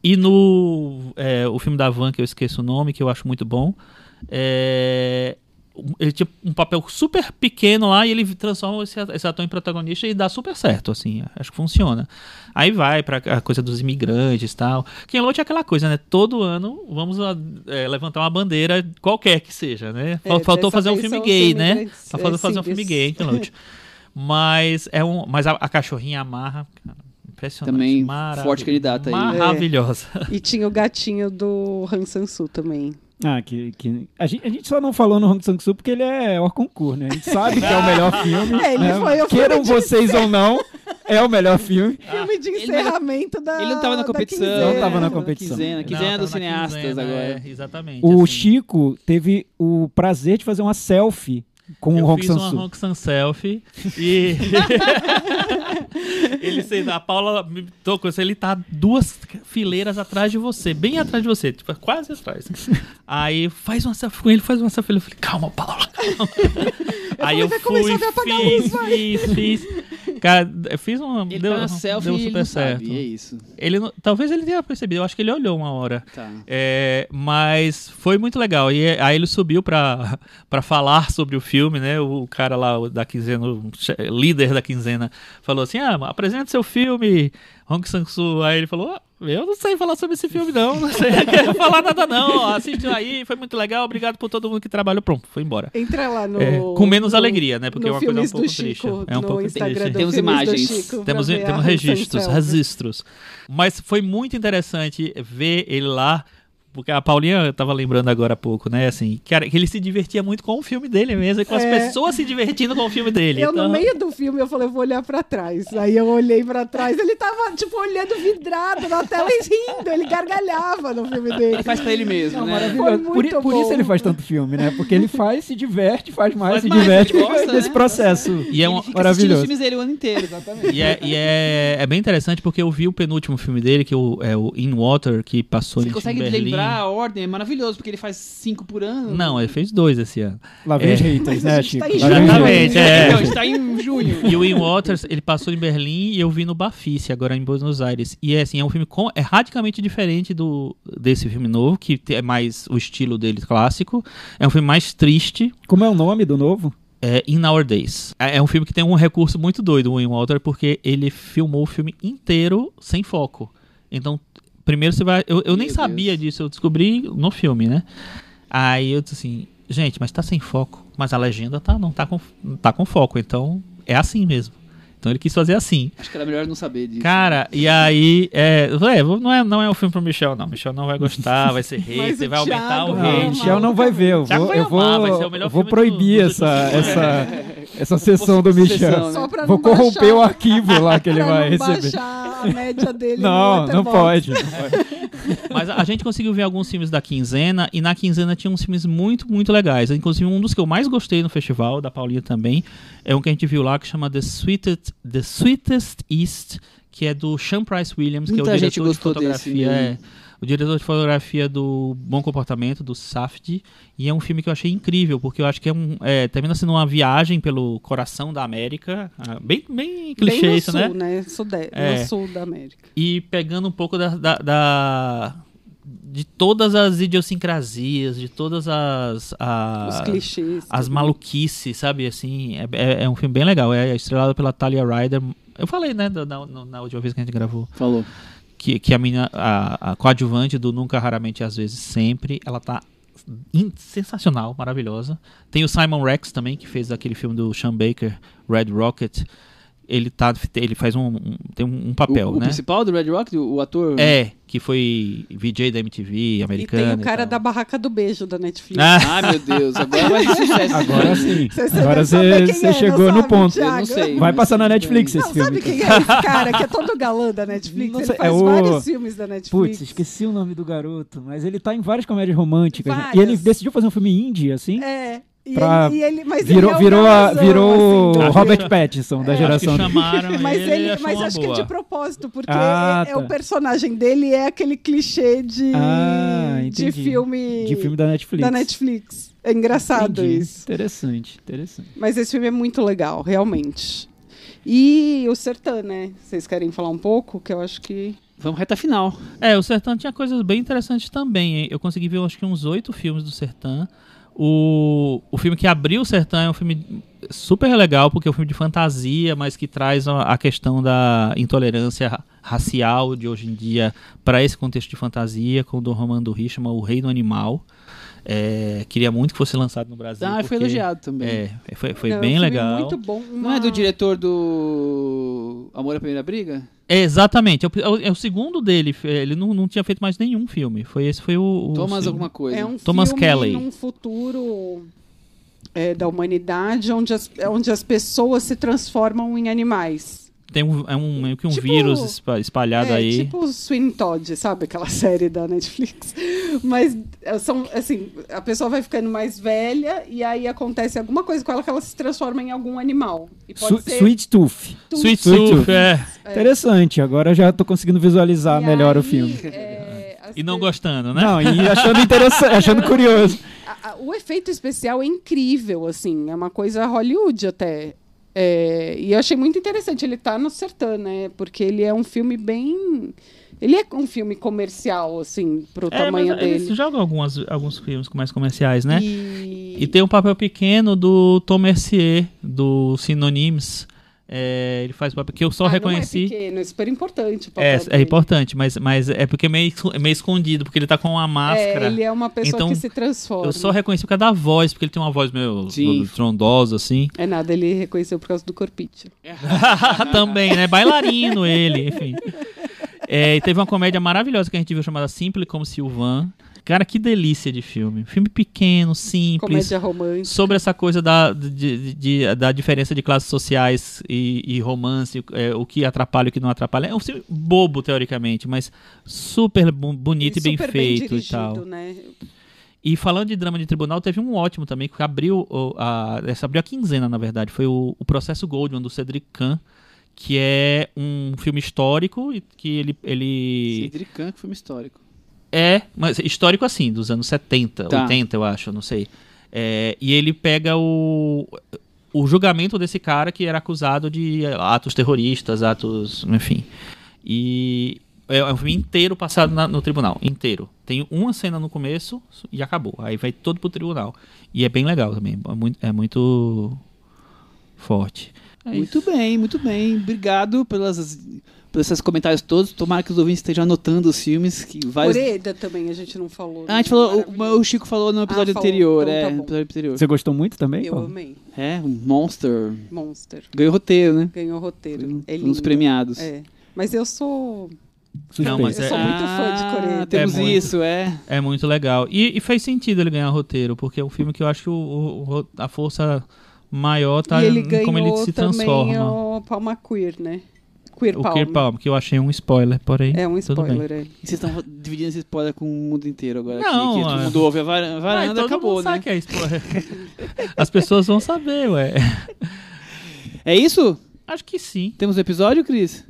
e no é, o filme da Van, que eu esqueço o nome, que eu acho muito bom. É, ele tinha um papel super pequeno lá e ele transforma esse, esse ator em protagonista e dá super certo, assim, acho que funciona. Aí vai pra a coisa dos imigrantes e tal. Ken Loach é aquela coisa, né? Todo ano vamos a- é, levantar uma bandeira, qualquer que seja, né? É, Faltou dessa fazer um filme gay, né? Tá faltando é, fazer um filme gay, Ken Loach. (laughs) Mas é um, mas a, a cachorrinha amarra, cara, impressionante, Também maravilhosa, forte candidata aí. Maravilhosa. E tinha o gatinho do Han Sang-soo também. Ah, que, que... A, gente, a gente só não falou no Hong Sang-soo porque ele é o concurso, né? A gente sabe que é o (laughs) melhor filme. É, ele né? foi o Queiram filme vocês ou não, é o melhor filme. (laughs) filme de ele encerramento da Ele não tava na da competição. Não tava na competição. Quinzena, Não, quinzena tava dos cineastas quinzena, agora. é, exatamente. O assim. Chico teve o prazer de fazer uma selfie com eu o Hong fiz uma Sang-soo. Hong Sang selfie e (laughs) ele sei, a Paula me tocou, ele tá duas fileiras atrás de você, bem atrás de você, tipo, quase atrás. Aí faz uma selfie com ele, faz uma selfie, eu falei, calma, Paula, calma. Aí eu vai fui, começar a ver apagar a fiz, fiz, fiz. Cara, eu fiz uma Ele deu, tá na selfie deu ele super não certo. sabe, é isso. Ele talvez ele tenha percebido, eu acho que ele olhou uma hora. Tá. É, mas foi muito legal. E é- aí ele subiu pra, (laughs) pra falar sobre o filme, né? O cara lá da quinzena, o líder da quinzena, falou assim: Ah, apresente seu filme, Hong Sang-soo. Aí ele falou: "Ah, Eu não sei falar sobre esse filme, não. Não sei (laughs) falar nada, não. Assistiu aí, foi muito legal. Obrigado por todo mundo que trabalhou. Pronto, foi embora. Entra lá no. É, com menos no- alegria, né? Porque é uma coisa um pouco do triste. Chico, É um no pouco Instagram triste. Temos imagens. Chico Temos, temos registros, registros. Mas foi muito interessante ver ele lá Porque a Paulinha tava lembrando agora há pouco, né? Assim, era- que ele se divertia muito com o filme dele mesmo e com as É. pessoas se divertindo com o filme dele. Eu, Então, no meio do filme, eu falei, eu vou olhar pra trás. Aí eu olhei pra trás, ele tava, tipo, olhando vidrado na tela e rindo. Ele gargalhava no filme dele. Ele faz pra ele mesmo, Não, né? Por, por isso bom. ele faz tanto filme, né? Porque ele faz, se diverte, faz mais, Faz se mais, diverte gosta, nesse né? processo. E é Ele fica um, maravilhoso. filmes dele o ano inteiro, exatamente. E, é, e é, é bem interessante porque eu vi o penúltimo filme dele, que é o, é o In Water, que passou Você em consegue Berlim. lembrar a ordem? É maravilhoso, porque ele faz cinco por ano. Não, ele fez dois esse ano. Lá vem É. haters, né, Chico? tá em junho. Exatamente, é. Não, a gente tá em junho. E o In Waters, ele passou em Berlim e eu vi no Bafice, agora em Buenos Aires. E é assim, é um filme com, é radicalmente diferente do desse filme novo, que é mais o estilo dele clássico. É um filme mais triste, Como é o nome do novo? é In Our Days. É, é um filme que tem um recurso muito doido, o In Water, porque ele filmou o filme inteiro sem foco. Então, primeiro você vai. Eu, eu nem Meu sabia disso, eu descobri no filme, né? Aí eu disse assim, gente, mas tá sem foco. Mas a legenda tá, não tá com, tá com foco, então é assim mesmo. Então ele quis fazer assim. Acho que era melhor não saber disso. Cara, e aí. É, é, não, é, não é um filme pro Michel, não. Michel não vai gostar, vai ser (laughs) hater, vai aumentar Thiago o hate. Michel não vai ver. Eu vou, eu vou, amar, vai ser o melhor eu vou filme proibir do- do- essa, do- (laughs) essa, (laughs) essa sessão do Sessão, Michel. né? Só pra Vou corromper baixar- o arquivo lá que ele pra vai não receber. baixar a média dele Não, não pode. não pode. Mas a, a gente conseguiu ver alguns filmes da quinzena, e na quinzena tinha uns filmes muito, muito legais. Inclusive, um dos que eu mais gostei no festival, da Paulinha também, é um que a gente viu lá que chama The Sweetest, The Sweetest East, que é do Sean Price Williams, que é o Muita gente diretor de gostou desse fotografia. mesmo. É, o diretor de fotografia do Bom Comportamento, do Safdie, e é um filme que eu achei incrível, porque eu acho que é um. É, termina sendo uma viagem pelo coração da América. ah, Bem, bem clichê Bem no isso, sul, né? né? É. No sul da América. e pegando um pouco da, da- da- de todas as idiosincrasias, de todas as as, Os clichês. as tudo. maluquices, sabe? Assim, é, é- é um filme bem legal. É estrelado pela Talia Ryder. Eu falei, né, da- na, na última vez que a gente gravou, Falou. Que, que a menina, a, a coadjuvante do Nunca, Raramente, Às vezes, Sempre, ela tá sensacional, maravilhosa. Tem o Simon Rex também, que fez aquele filme do Sean Baker, Red Rocket. Ele, tá, ele faz um, um- tem um, um papel, o, o né? principal do Red Rock, o, o ator? É, que foi VJ da MTV, E americana. tem o cara e da. Barraca do Beijo da Netflix. Ah, Ai, meu Deus, agora vai ser sucesso. (laughs) Agora sim. Você- Agora você é, chegou no sabe, ponto. Thiago? Eu não sei. Vai passar na Netflix Não, esse filme. sabe quem é esse (laughs) cara que é todo galã da Netflix? Não Ele sei, faz é o- vários filmes da Netflix. Putz, esqueci o nome do garoto, mas ele tá em várias comédias românticas. né? Várias. E ele decidiu fazer um filme indie, assim. É. E Pra- ele, e ele, mas virou ele é virou, a, galãzão, virou assim, Robert. Pattinson da É. geração acho que dele. chamaram (laughs) Mas, ele, ele, mas acho que boa. de propósito, porque Ah, é, é tá. o personagem dele é aquele clichê de, Ah, de filme De filme da Netflix. da Netflix. É engraçado Entendi. isso. Interessante, interessante. Mas esse filme é muito legal, realmente. E o Sertã, né? Vocês querem falar um pouco? Que eu acho que. Vamos reta final. É, o Sertã tinha coisas bem interessantes também. hein? Eu consegui ver, acho que uns oito filmes do Sertã. O, o filme que abriu o Sertã é um filme super legal, porque é um filme de fantasia, mas que traz a, questão da intolerância ra- racial de hoje em dia para esse contexto de fantasia, com o Dom Romano do Rio, chama O Reino Animal. É, queria muito que fosse lançado no Brasil. Ah, foi elogiado também. É, foi, foi Não, é um bem legal. Muito bom. Não é do diretor do Amor à Primeira Briga? É, exatamente, é o, é o- é segundo dele. Ele não, não tinha feito mais nenhum filme. Foi esse foi o. o Thomas alguma coisa. É um Thomas filme Kelly. num futuro é, da humanidade onde as, onde as pessoas se transformam em animais. Tem um, é um, meio que um Tipo- vírus espa- espalhado é, aí. tipo Sweeney Todd, sabe? Aquela (laughs) série da Netflix. Mas é, são, assim, a pessoa vai ficando mais velha e aí acontece alguma coisa com ela que ela se transforma em algum animal. E pode Su- ser Sweet Tooth. tudo. Sweet Sweet Tooth, Tooth. é. Interessante, agora já tô conseguindo visualizar E melhor o aí, filme. é, E não gostando, né? Não, e achando interessante, (laughs) achando curioso. o efeito especial é incrível, assim, é uma coisa Hollywood até. É, e eu achei muito interessante ele tá no Sertã, né? Porque ele é um filme bem. Ele é um filme comercial, assim, pro É, tamanho mas eles dele. jogam algumas, alguns filmes mais comerciais, né? E, E tem um papel pequeno do Tom Mercier, do Synonyms. É, ele faz o papel que eu só Ah, Não é reconheci. pequeno, é super importante. o papel É, é dele. importante, mas, mas é porque é meio, é meio escondido, porque ele tá com uma máscara. É, ele é uma pessoa Então, que se transforma. Eu só reconheci por causa da voz, porque ele tem uma voz meio Sim. trondosa, assim. É nada, ele reconheceu por causa do corpite. (laughs) Também, né? Bailarino ele, enfim. É, e teve uma comédia maravilhosa que a gente viu chamada Simple como Silvan, Cara, que delícia de filme. Filme pequeno, simples. Comédia romântica. Sobre essa coisa da, de- de- de- da diferença de classes sociais e, e romance, é, o que atrapalha e o que não atrapalha. É um filme bobo, teoricamente, mas super bonito e, bem super feito dirigido, e tal. Né? E falando de drama de tribunal, teve um ótimo também, que abriu a, essa abriu a quinzena, na verdade. Foi o, o Processo Goldman, do Cedric Kahn, que é um filme histórico e que ele... ele Cedric Kahn, que filme histórico. É, mas histórico assim, dos anos 70, Tá. 80, eu acho, não sei. É, e ele pega o, o julgamento desse cara que era acusado de atos terroristas, atos, enfim. E é um filme inteiro passado na- no tribunal, inteiro. Tem uma cena no começo e acabou. Aí vai todo pro tribunal. E é bem legal também, é muito, é muito forte. É muito isso. bem, muito bem. Obrigado pelas, pelos esses comentários todos. Tomara que os ouvintes estejam anotando os filmes. Que vários... Oreda também, a gente não falou. Ah, a gente falou, o, o Chico falou no episódio Ah, falou. anterior, Então é, tá episódio anterior. Você gostou muito também, Eu Paulo? amei. É, um Monster. Monster. Ganhou roteiro, né? Ganhou roteiro. Um É um dos lindo. premiados. É. Mas eu sou. Não, mas eu é- sou muito fã de Ah, Coreia. Temos É muito. isso, é. É muito legal. E, e faz sentido ele ganhar roteiro, porque é um filme que eu acho que o, o- a força maior tá e ele em como ele se também transforma. o Palma Queer, né? Queer O Palma. Queer Palm, que eu achei um spoiler, porém. É um spoiler, é. Vocês estão dividindo esse spoiler com o mundo inteiro agora. Não, que todo é. mundo ouve a varanda todo acabou, mundo né? sabe que é spoiler. (laughs) As pessoas vão saber, ué. É isso? Acho que sim. Temos o episódio, Cris?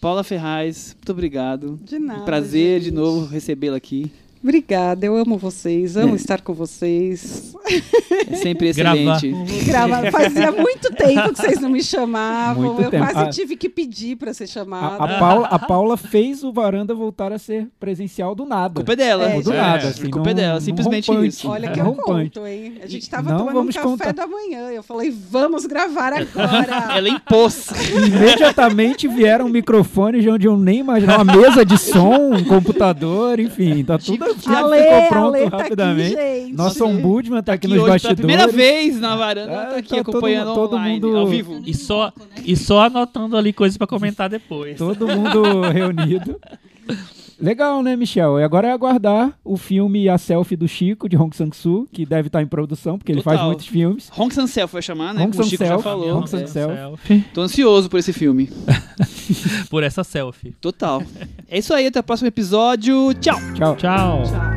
Paula Ferraz, muito obrigado. De nada. Um prazer de gente. novo recebê-la aqui. Obrigada, eu amo vocês, amo É. estar com vocês. É sempre (laughs) Gravar. excelente. Grava... Fazia (laughs) muito tempo que vocês não me chamavam. Muito eu tempo. quase Ah. tive que pedir para ser A, chamada. a Paula, a Paula fez o Varanda voltar a ser presencial do nada. A culpa é dela. É, do É, nada, a assim. culpa é num- dela, simplesmente rompante. isso. Olha que É eu rompante. conto, hein? A gente tava Não tomando vamos um café contar. da manhã. Eu falei, vamos gravar agora. (laughs) Ela impôs. Imediatamente vieram um microfone de onde eu nem imaginava. Uma mesa de som, um computador, enfim, tá tudo já Ale, ficou pronto Ale tá rapidamente. aqui, gente. Nosso ombudsman tá aqui, nos bastidores. primeira vez na varanda, Ah, tá aqui tá acompanhando mundo- todo online, mundo- ao vivo. E só, e só anotando ali coisas pra comentar depois. Todo mundo reunido. (laughs) Legal, né, Michel? E agora é aguardar o filme A Selfie do Chico, de Hong Sang-soo, que deve estar em produção, porque ele Total. faz muitos filmes. Hong Sang-self vai chamar, né? Hong Como o Chico já Sang-self, falou. Hong Sang-. Selfie. Tô ansioso por esse filme. (laughs) Por essa selfie. Total. É isso aí, até o próximo episódio. Tchau! Tchau. Tchau. Tchau.